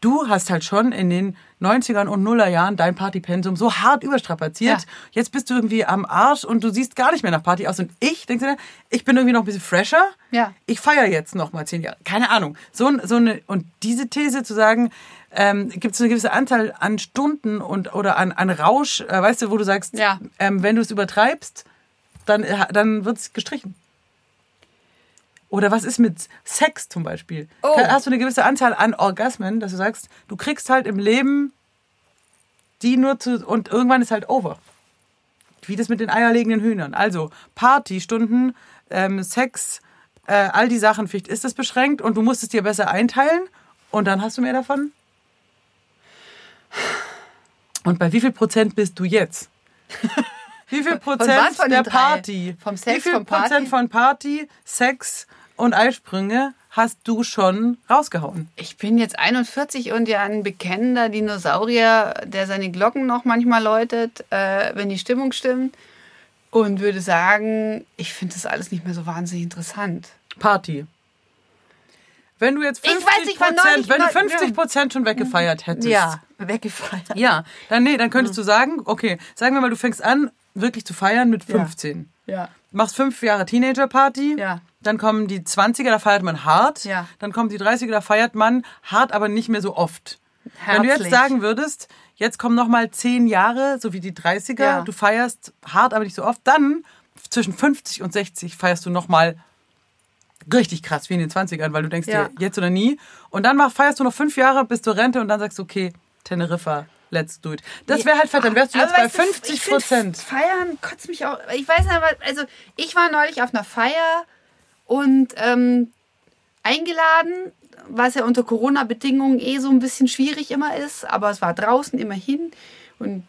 du hast halt schon in den 90ern und Nullerjahren dein Partypensum so hart überstrapaziert. Ja. Jetzt bist du irgendwie am Arsch und du siehst gar nicht mehr nach Party aus. Und ich, denkst du, dir, ich bin irgendwie noch ein bisschen fresher. Ja. Ich feiere jetzt noch mal zehn Jahre. Keine Ahnung. So, so eine, und diese These zu sagen, ähm, gibt es eine gewisse Anzahl an Stunden und, oder an, an Rausch, äh, weißt du, wo du sagst, Ja. ähm, wenn du es übertreibst, dann, äh, dann wird es gestrichen. Oder was ist mit Sex zum Beispiel? Oh. Hast du eine gewisse Anzahl an Orgasmen, dass du sagst, du kriegst halt im Leben die nur zu und irgendwann ist halt over. Wie das mit den eierlegenden Hühnern. Also Partystunden, ähm, Sex, äh, all die Sachen, vielleicht ist das beschränkt und du musst es dir besser einteilen und dann hast du mehr davon. Und bei wie viel Prozent bist du jetzt? Wie viel Prozent was von der? Party? Vom Sex, wie viel vom Party? Prozent von Party, Sex und Eisprünge hast du schon rausgehauen? Ich bin jetzt 41 und ja ein bekennender Dinosaurier, der seine Glocken noch manchmal läutet, äh, wenn die Stimmung stimmt. Und würde sagen, ich finde das alles nicht mehr so wahnsinnig interessant. Party. Wenn du jetzt Ich 50 weiß, ich war neulich- Prozent, wenn du neu- 50 Prozent schon weggefeiert hättest. Ja, weggefallen. Ja, dann nee, dann könntest du sagen, okay, sagen wir mal, du fängst an, wirklich zu feiern mit 15. Ja. Machst fünf Jahre Teenager-Party. Ja. Dann kommen die 20er, da feiert man hart. Ja. Dann kommen die 30er, da feiert man hart, aber nicht mehr so oft. Wenn du jetzt Herzlich. sagen würdest, jetzt kommen noch mal zehn Jahre, so wie die 30er, Ja. du feierst hart, aber nicht so oft, dann zwischen 50 und 60 feierst du noch mal richtig krass, wie in den 20ern, weil du denkst Ja. dir, jetzt oder nie. Und dann mach, feierst du noch fünf Jahre bis zur Rente und dann sagst du, okay, Teneriffa, let's do it. Das wäre halt fett, dann wärst du jetzt Aber bei weißt du, 50 ich find Prozent. Feiern kotzt mich auch. Ich weiß nicht, aber also ich war neulich auf einer Feier und ähm, eingeladen was ja unter Corona-Bedingungen eh so ein bisschen schwierig immer ist, aber es war draußen immerhin. Und,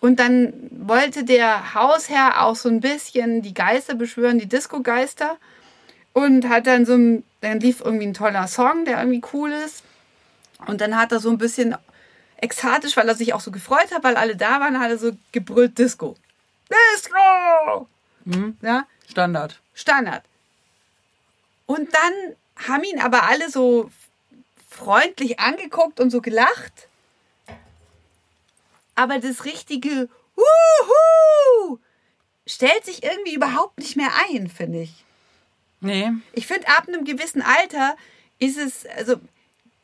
und dann wollte der Hausherr auch so ein bisschen die Geister beschwören, die Disco-Geister. Und hat dann so ein, dann lief irgendwie ein toller Song, der irgendwie cool ist. Und dann hat er so ein bisschen ekstatisch, weil er sich auch so gefreut hat, weil alle da waren, hat er so gebrüllt Disco. Disco! Mhm. Ja, Standard. Standard. Und dann haben ihn aber alle so freundlich angeguckt und so gelacht. Aber das richtige Wuhu stellt sich irgendwie überhaupt nicht mehr ein, finde ich. Nee. Ich finde, ab einem gewissen Alter ist es, also.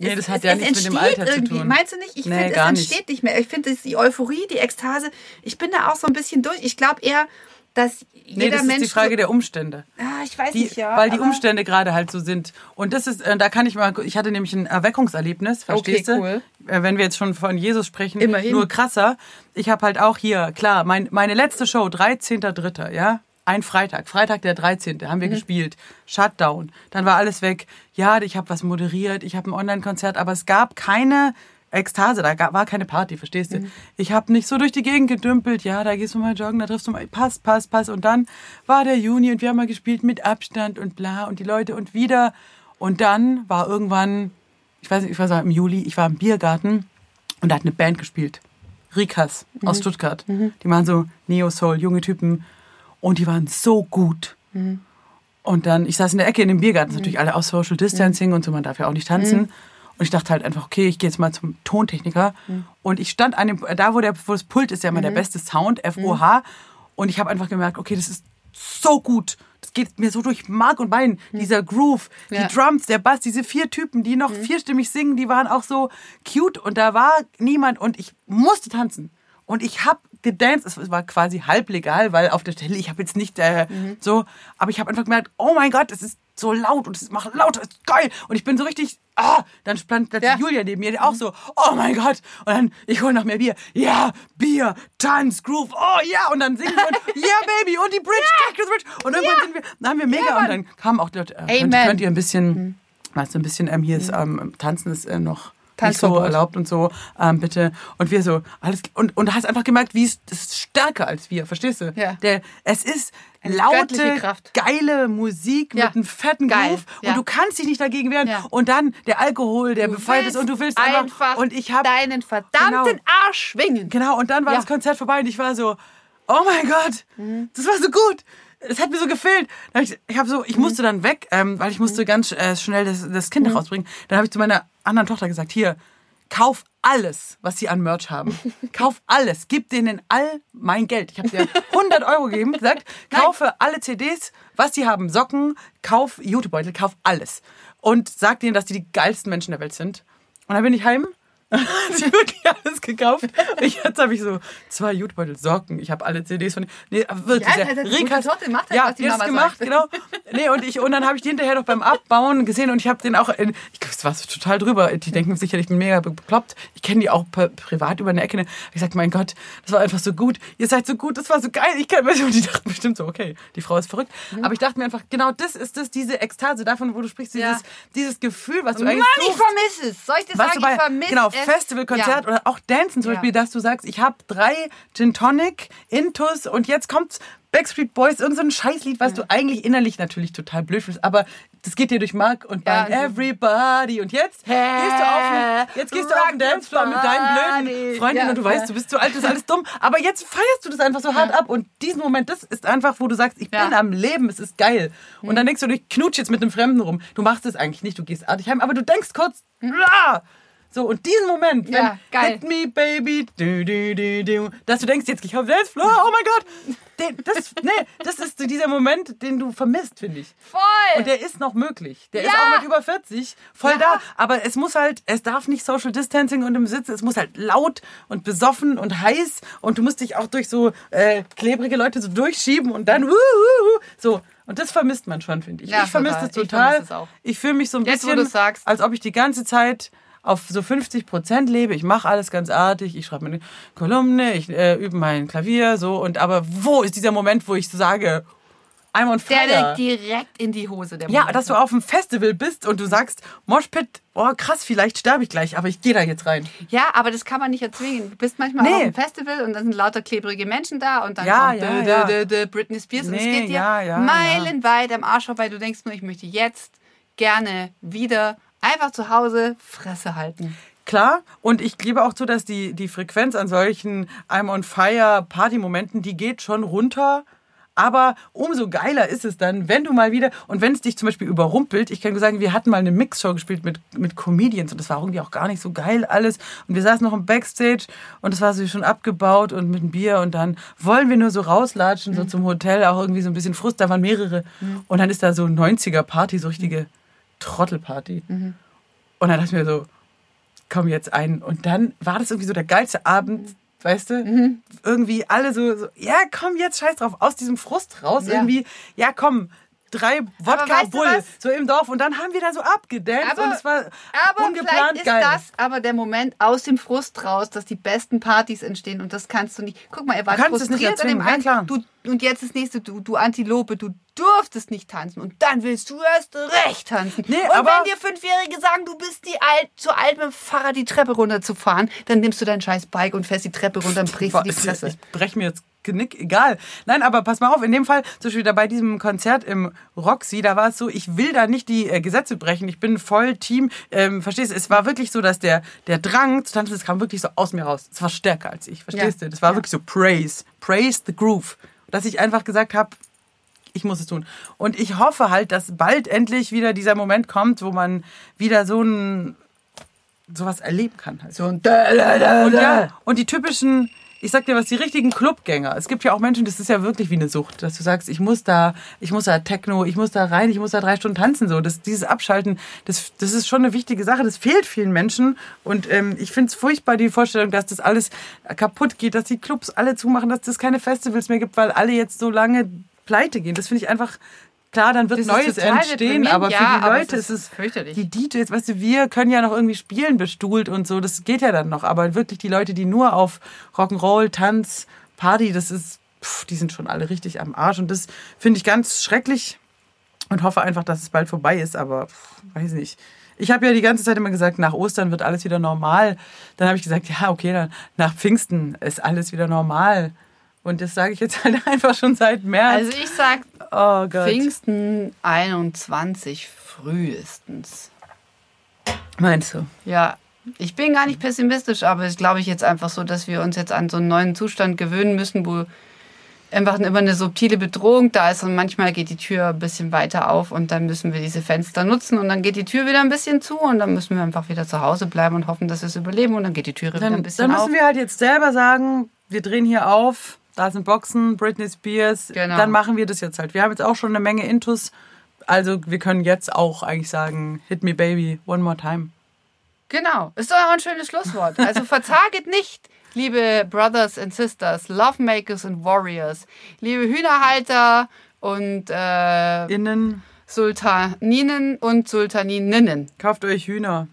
Nee, es, das hat es, ja es nichts mit dem entsteht Alter zu irgendwie. tun. Meinst du nicht? Ich Nee, finde, es gar nicht. entsteht nicht mehr. Ich finde, es- die Euphorie, die Ekstase, ich bin da auch so ein bisschen durch. Ich glaube eher, dass Nee, jeder das Mensch. ist die Frage der Umstände. ah, ich weiß Die, nicht, ja. weil die Umstände gerade halt so sind. Und das ist, äh, da kann ich mal, ich hatte nämlich ein Erweckungserlebnis, verstehst Okay, du? cool. Äh, Wenn wir jetzt schon von Jesus sprechen, Immerhin. nur krasser. Ich habe halt auch hier, klar, mein, meine letzte Show, 13.3., ja, ein Freitag, Freitag der 13. haben wir Mhm. gespielt, Shutdown, dann war alles weg. Ja, ich habe was moderiert, ich habe ein Online-Konzert, aber es gab keine Ekstase, da gab, war keine Party, verstehst du? Mhm. Ich habe nicht so durch die Gegend gedümpelt, ja, da gehst du mal joggen, da triffst du mal, pass, pass, pass. Und dann war der Juni und wir haben mal gespielt mit Abstand und bla und die Leute und wieder. Und dann war irgendwann, ich weiß nicht, ich war im Juli, ich war im Biergarten und da hat eine Band gespielt. Rikas aus Stuttgart. Die waren so Neo-Soul, junge Typen. Und die waren so gut. Und dann, ich saß in der Ecke in dem Biergarten, ist natürlich alle aus Social Distancing und so, man darf ja auch nicht tanzen. Und ich dachte halt einfach, okay, ich gehe jetzt mal zum Tontechniker. Und ich stand an dem, da wo, der, wo das Pult ist, ja immer der beste Sound, FOH. Und ich habe einfach gemerkt, okay, das ist so gut. Das geht mir so durch Mark und Bein. Dieser Groove, Ja. die Drums, der Bass, diese vier Typen, die noch vierstimmig singen, die waren auch so cute. Und da war niemand und ich musste tanzen. Und ich habe gedanced, es war quasi halblegal, weil auf der Stelle, ich habe jetzt nicht äh, so, aber ich habe einfach gemerkt, oh mein Gott, es ist so laut und es macht lauter, es ist geil. Und ich bin so richtig, ah, dann stand plötzlich Ja. Julia neben mir, die auch so, oh mein Gott. Und dann, ich hole noch mehr Bier. Ja, Bier, Tanz, Groove, oh ja. Und dann singen wir und, yeah, Baby, und die Bridge, take the Bridge. Und irgendwann sind wir, dann haben wir mega, und dann kamen auch Leute, äh, könnt, könnt ihr ein bisschen, weißt du, ein bisschen, ähm, hier ist, ähm, Tanzen ist äh, noch nicht so erlaubt und so, ähm, bitte. Und wir so, alles, und, und du hast einfach gemerkt, wie es, das ist stärker als wir, verstehst du? Ja. Der, es ist Eine laute, geile Musik Ja. mit einem fetten Geil, Groove ja. und du kannst dich nicht dagegen wehren. Ja. Und dann der Alkohol, der befreit ist und du willst einfach, einfach und ich habe deinen verdammten Genau. Arsch schwingen. Genau, und dann war das Konzert vorbei und ich war so, oh mein Gott, Mhm. das war so gut. Es hat mir so gefehlt. Ich, ich, hab so, Mhm. ich musste dann weg, ähm, weil ich musste ganz äh, schnell das, das Kind Mhm. rausbringen. Dann habe ich zu meiner anderen Tochter gesagt, hier, kauf alles, was sie an Merch haben. kauf alles. Gib denen all mein Geld. Ich habe dir 100 Euro gegeben, gesagt, kaufe alle CDs, was sie haben, Socken, kauf Jutebeutel, kauf alles. Und sag denen, dass die die geilsten Menschen der Welt sind. Und dann bin ich heim hat sie wirklich alles gekauft. Ich, jetzt habe ich so zwei Jutebeutel Socken. Ich habe alle CDs von nee, wirklich Ja, sehr. die Rika- gute Tochter macht halt, ja, was die die Mama gemacht, sagt. genau. Nee, und ich und dann habe ich die hinterher noch beim Abbauen gesehen und ich habe den auch in, ich glaube, es war total drüber. Die denken sicher, ich bin mega bekloppt. Ich kenne die auch pri- privat über eine Ecke. Ich sag, mein Gott, das war einfach so gut. Ihr seid so gut, das war so geil. Ich kann und die dachten bestimmt so, okay, die Frau ist verrückt. Mhm. Aber ich dachte mir einfach, genau das ist das, diese Ekstase davon, wo du sprichst, dieses, Ja. dieses Gefühl, was du Mann, eigentlich ich suchst. vermisse es. Soll ich dir Was sagen, ich vermisse genau, es? Festivalkonzert oder auch Dancen zum Ja. Beispiel, dass du sagst, ich habe drei Gin Tonic, Intus und jetzt kommt Backstreet Boys, irgend so ein Scheißlied, was du eigentlich innerlich natürlich total blöd findest, aber das geht dir durch Mark und Ja, Bein. also- Everybody und jetzt gehst du auf den, jetzt gehst du auf den Rock Dancefloor mit deinen blöden. Freundinnen Ja, und du weißt, ja. du bist zu alt, das ist alles dumm, aber jetzt feierst du das einfach so hart ab und diesen Moment, das ist einfach, wo du sagst, ich Ja. bin am Leben, es ist geil. Und dann denkst du, ich knutsch jetzt mit einem Fremden rum. Du machst es eigentlich nicht, du gehst artig heim, aber du denkst kurz, "Ah!" So, und diesen Moment, wenn Ja, geil. Hit me, baby, du, du, du, du, dass du denkst, jetzt ich auf Dancefloor, oh mein Gott. Das, nee, das ist so dieser Moment, den du vermisst, finde ich. Voll. Und der ist noch möglich. Der ist Ja. auch mit über 40 voll Ja. da. Aber es muss halt, es darf nicht Social Distancing und im Sitzen, es muss halt laut und besoffen und heiß und du musst dich auch durch so äh, klebrige Leute so durchschieben und dann wuh, wuh, wuh, so. Und das vermisst man schon, finde ich. Ja, ich vermisse das Ich total. es auch. Ich fühle mich so ein Jetzt, bisschen, als ob ich die ganze Zeit auf so 50 Prozent lebe. Ich mache alles ganz artig. Ich schreibe meine Kolumne, ich äh, übe mein Klavier, so. Und aber wo ist dieser Moment, wo ich so sage, I'm on Der fire. legt direkt in die Hose. Der Ja, dass du auf einem Festival bist und du sagst, Moshpit, oh krass, vielleicht sterbe ich gleich, aber ich gehe da jetzt rein. Ja, aber das kann man nicht erzwingen. Du bist manchmal Nee. auf einem Festival und dann sind lauter klebrige Menschen da und dann Ja, kommt ja, ja. Britney Spears und es Nee, geht dir ja, ja, meilenweit am Arsch vorbei. Du denkst nur, ich möchte jetzt gerne wieder einfach zu Hause Fresse halten. Klar, und ich gebe auch zu, dass die, die Frequenz an solchen I'm on fire Party-Momenten, die geht schon runter. Aber umso geiler ist es dann, wenn du mal wieder, und wenn es dich zum Beispiel überrumpelt, ich kann nur sagen, wir hatten mal eine Mixshow gespielt mit, mit Comedians und das war irgendwie auch gar nicht so geil alles. Und wir saßen noch im Backstage und es war so schon abgebaut und mit einem Bier und dann wollen wir nur so rauslatschen, so zum Hotel, auch irgendwie so ein bisschen Frust, da waren mehrere. Und dann ist da so 90er-Party, so richtige Trottelparty. Und dann dachte ich mir so, komm jetzt ein. Und dann war das irgendwie so der geilste Abend, weißt du? Irgendwie alle so, so, ja, komm jetzt, scheiß drauf, aus diesem Frust raus. Ja. Irgendwie, ja, komm, drei Wodka weißt du Bull, so im Dorf. Und dann haben wir da so abgedanced Aber- und es war Aber ungeplant vielleicht ist geil. das aber der Moment aus dem Frust raus, dass die besten Partys entstehen und das kannst du nicht. Guck mal, er war Du kannst es nicht frustriert an dem einen. Du, und jetzt das nächste, du, du Antilope, du durftest nicht tanzen und dann willst du erst recht tanzen. Nee, und aber- wenn dir Fünfjährige sagen, du bist die alt, zu alt mit dem Fahrrad die Treppe runterzufahren, dann nimmst du dein scheiß Bike und fährst die Treppe runter und brichst dir die Fresse. Ich brech mir jetzt Genick, egal. Nein, aber pass mal auf, in dem Fall, zum Beispiel da bei diesem Konzert im Roxy, da war es so, ich will da nicht die äh, Gesetze brechen, ich bin voll Team, ähm, verstehst du, es war wirklich so, dass der, der Drang zu tanzen, das kam wirklich so aus mir raus. Es war stärker als ich, verstehst Ja. du? Das war Ja. wirklich so Praise, Praise the Groove. Dass ich einfach gesagt habe, ich muss es tun. Und ich hoffe halt, dass bald endlich wieder dieser Moment kommt, wo man wieder so ein sowas erleben kann. Halt. So ein Und, ja, und die typischen, ich sag dir was, die richtigen Clubgänger. Es gibt ja auch Menschen, das ist ja wirklich wie eine Sucht, dass du sagst, ich muss da, ich muss da Techno, ich muss da rein, ich muss da drei Stunden tanzen. So, das, dieses Abschalten, das, das ist schon eine wichtige Sache. Das fehlt vielen Menschen. Und ähm, ich finde es furchtbar, die Vorstellung, dass das alles kaputt geht, dass die Clubs alle zumachen, dass es keine Festivals mehr gibt, weil alle jetzt so lange pleite gehen. Das finde ich einfach. Klar, dann wird Das Neues entstehen, aber für ja, die aber Leute es ist ist es fürchterlich. die DJs, weißt du, wir können ja noch irgendwie spielen bestuhlt und so, das geht ja dann noch. Aber wirklich die Leute, die nur auf Rock'n'Roll, Tanz, Party, das ist, pff, die sind schon alle richtig am Arsch. Und das finde ich ganz schrecklich und hoffe einfach, dass es bald vorbei ist. Aber pff, weiß nicht. Ich habe ja die ganze Zeit immer gesagt, nach Ostern wird alles wieder normal. Dann habe ich gesagt, ja, okay, dann nach Pfingsten ist alles wieder normal. Und das sage ich jetzt halt einfach schon seit März. Also ich sag oh Gott. Pfingsten 21 frühestens. Meinst du? Ja, ich bin gar nicht pessimistisch, aber es glaube ich jetzt einfach so, dass wir uns jetzt an so einen neuen Zustand gewöhnen müssen, wo einfach immer eine subtile Bedrohung da ist und manchmal geht die Tür ein bisschen weiter auf und dann müssen wir diese Fenster nutzen und dann geht die Tür wieder ein bisschen zu und dann müssen wir einfach wieder zu Hause bleiben und hoffen, dass wir es überleben und dann geht die Tür wieder ein Dann, bisschen dann auf. müssen wir halt jetzt selber sagen, wir drehen hier auf, da sind Boxen, Britney Spears, Genau. dann machen wir das jetzt halt. Wir haben jetzt auch schon eine Menge Intus, also wir können jetzt auch eigentlich sagen, hit me baby, one more time. Genau, ist doch auch ein schönes Schlusswort. Also verzaget nicht, liebe Brothers and Sisters, Lovemakers and Warriors, liebe Hühnerhalter und äh, Innen, Sultaninen und Sultaninnen. kauft euch Hühner.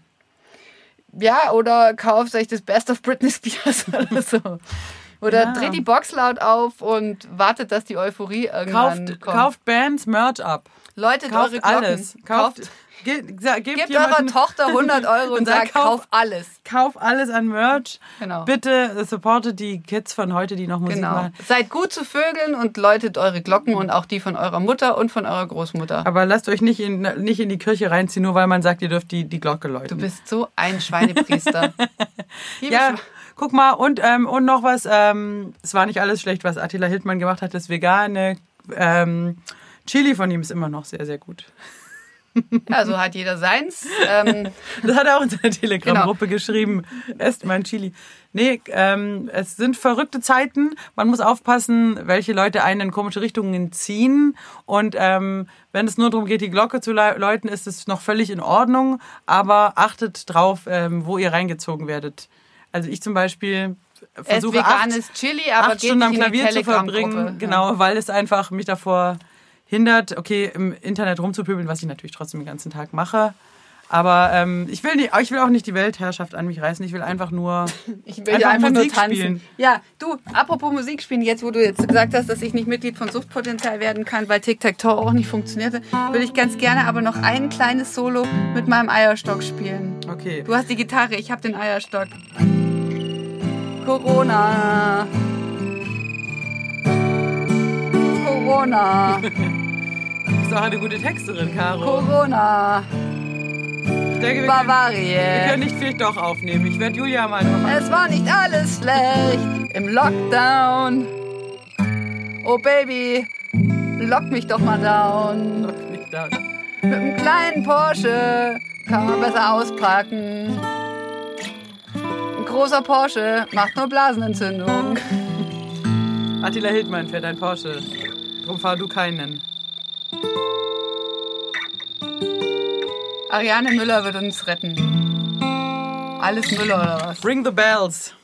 Ja, oder kauft euch das Best of Britney Spears oder so. Oder Ja. dreht die Box laut auf und wartet, dass die Euphorie irgendwann Kauft, kommt. kauft Bands, Merch ab. Läutet Kauft eure Glocken. alles. Kauft, Kauft, ge, gebt gebt eurer Tochter 100 Euro und, Und sagt, kauf alles. Kauf alles an Merch. Genau. Bitte supportet die Kids von heute, die noch Musik Genau. machen. Seid gut zu Vögeln und läutet eure Glocken und auch die von eurer Mutter und von eurer Großmutter. Aber lasst euch nicht in, nicht in die Kirche reinziehen, nur weil man sagt, ihr dürft die, die Glocke läuten. Du bist so ein Schweinepriester. Ja, guck mal, und, ähm, und noch was, ähm, es war nicht alles schlecht, was Attila Hildmann gemacht hat, das vegane ähm, Chili von ihm ist immer noch sehr, sehr gut. ja, so hat jeder seins. Ähm, Das hat er auch in seiner Telegram-Gruppe geschrieben. Esst mein Chili. Nee, ähm, es sind verrückte Zeiten. Man muss aufpassen, welche Leute einen in komische Richtungen ziehen. Und ähm, wenn es nur darum geht, die Glocke zu lä- läuten, ist es noch völlig in Ordnung. Aber achtet drauf, ähm, wo ihr reingezogen werdet. Also ich zum Beispiel versuche acht, veganes Chili, aber acht Stunden am Klavier zu verbringen. Genau, weil es einfach mich davor hindert, okay, im Internet rumzupöbeln, was ich natürlich trotzdem den ganzen Tag mache. Aber ähm, ich, will nicht, ich will auch nicht die Weltherrschaft an mich reißen. Ich will einfach nur, Ich will einfach, einfach Musik nur tanzen. spielen. Ja, du, apropos Musik spielen, jetzt wo du jetzt gesagt hast, dass ich nicht Mitglied von Suchtpotenzial werden kann, weil Tic-Tac-Toe auch nicht funktionierte, würde ich ganz gerne aber noch ein kleines Solo mit meinem Eierstock spielen. Okay. Du hast die Gitarre, ich habe den Eierstock. Corona. Corona. Du bist auch eine gute Texterin, Caro. Corona. Ich denke, wir können, wir können nicht vielleicht doch aufnehmen. Ich werde Julia mal noch Es war nicht alles schlecht im Lockdown. Oh Baby, lock mich doch mal down. nicht da. Mit einem kleinen Porsche kann man besser auspacken. Großer Porsche macht nur Blasenentzündung. Attila Hildmann fährt ein Porsche. Drum fahr du keinen. Ariane Müller wird uns retten. Alles Müller oder was? Ring the bells.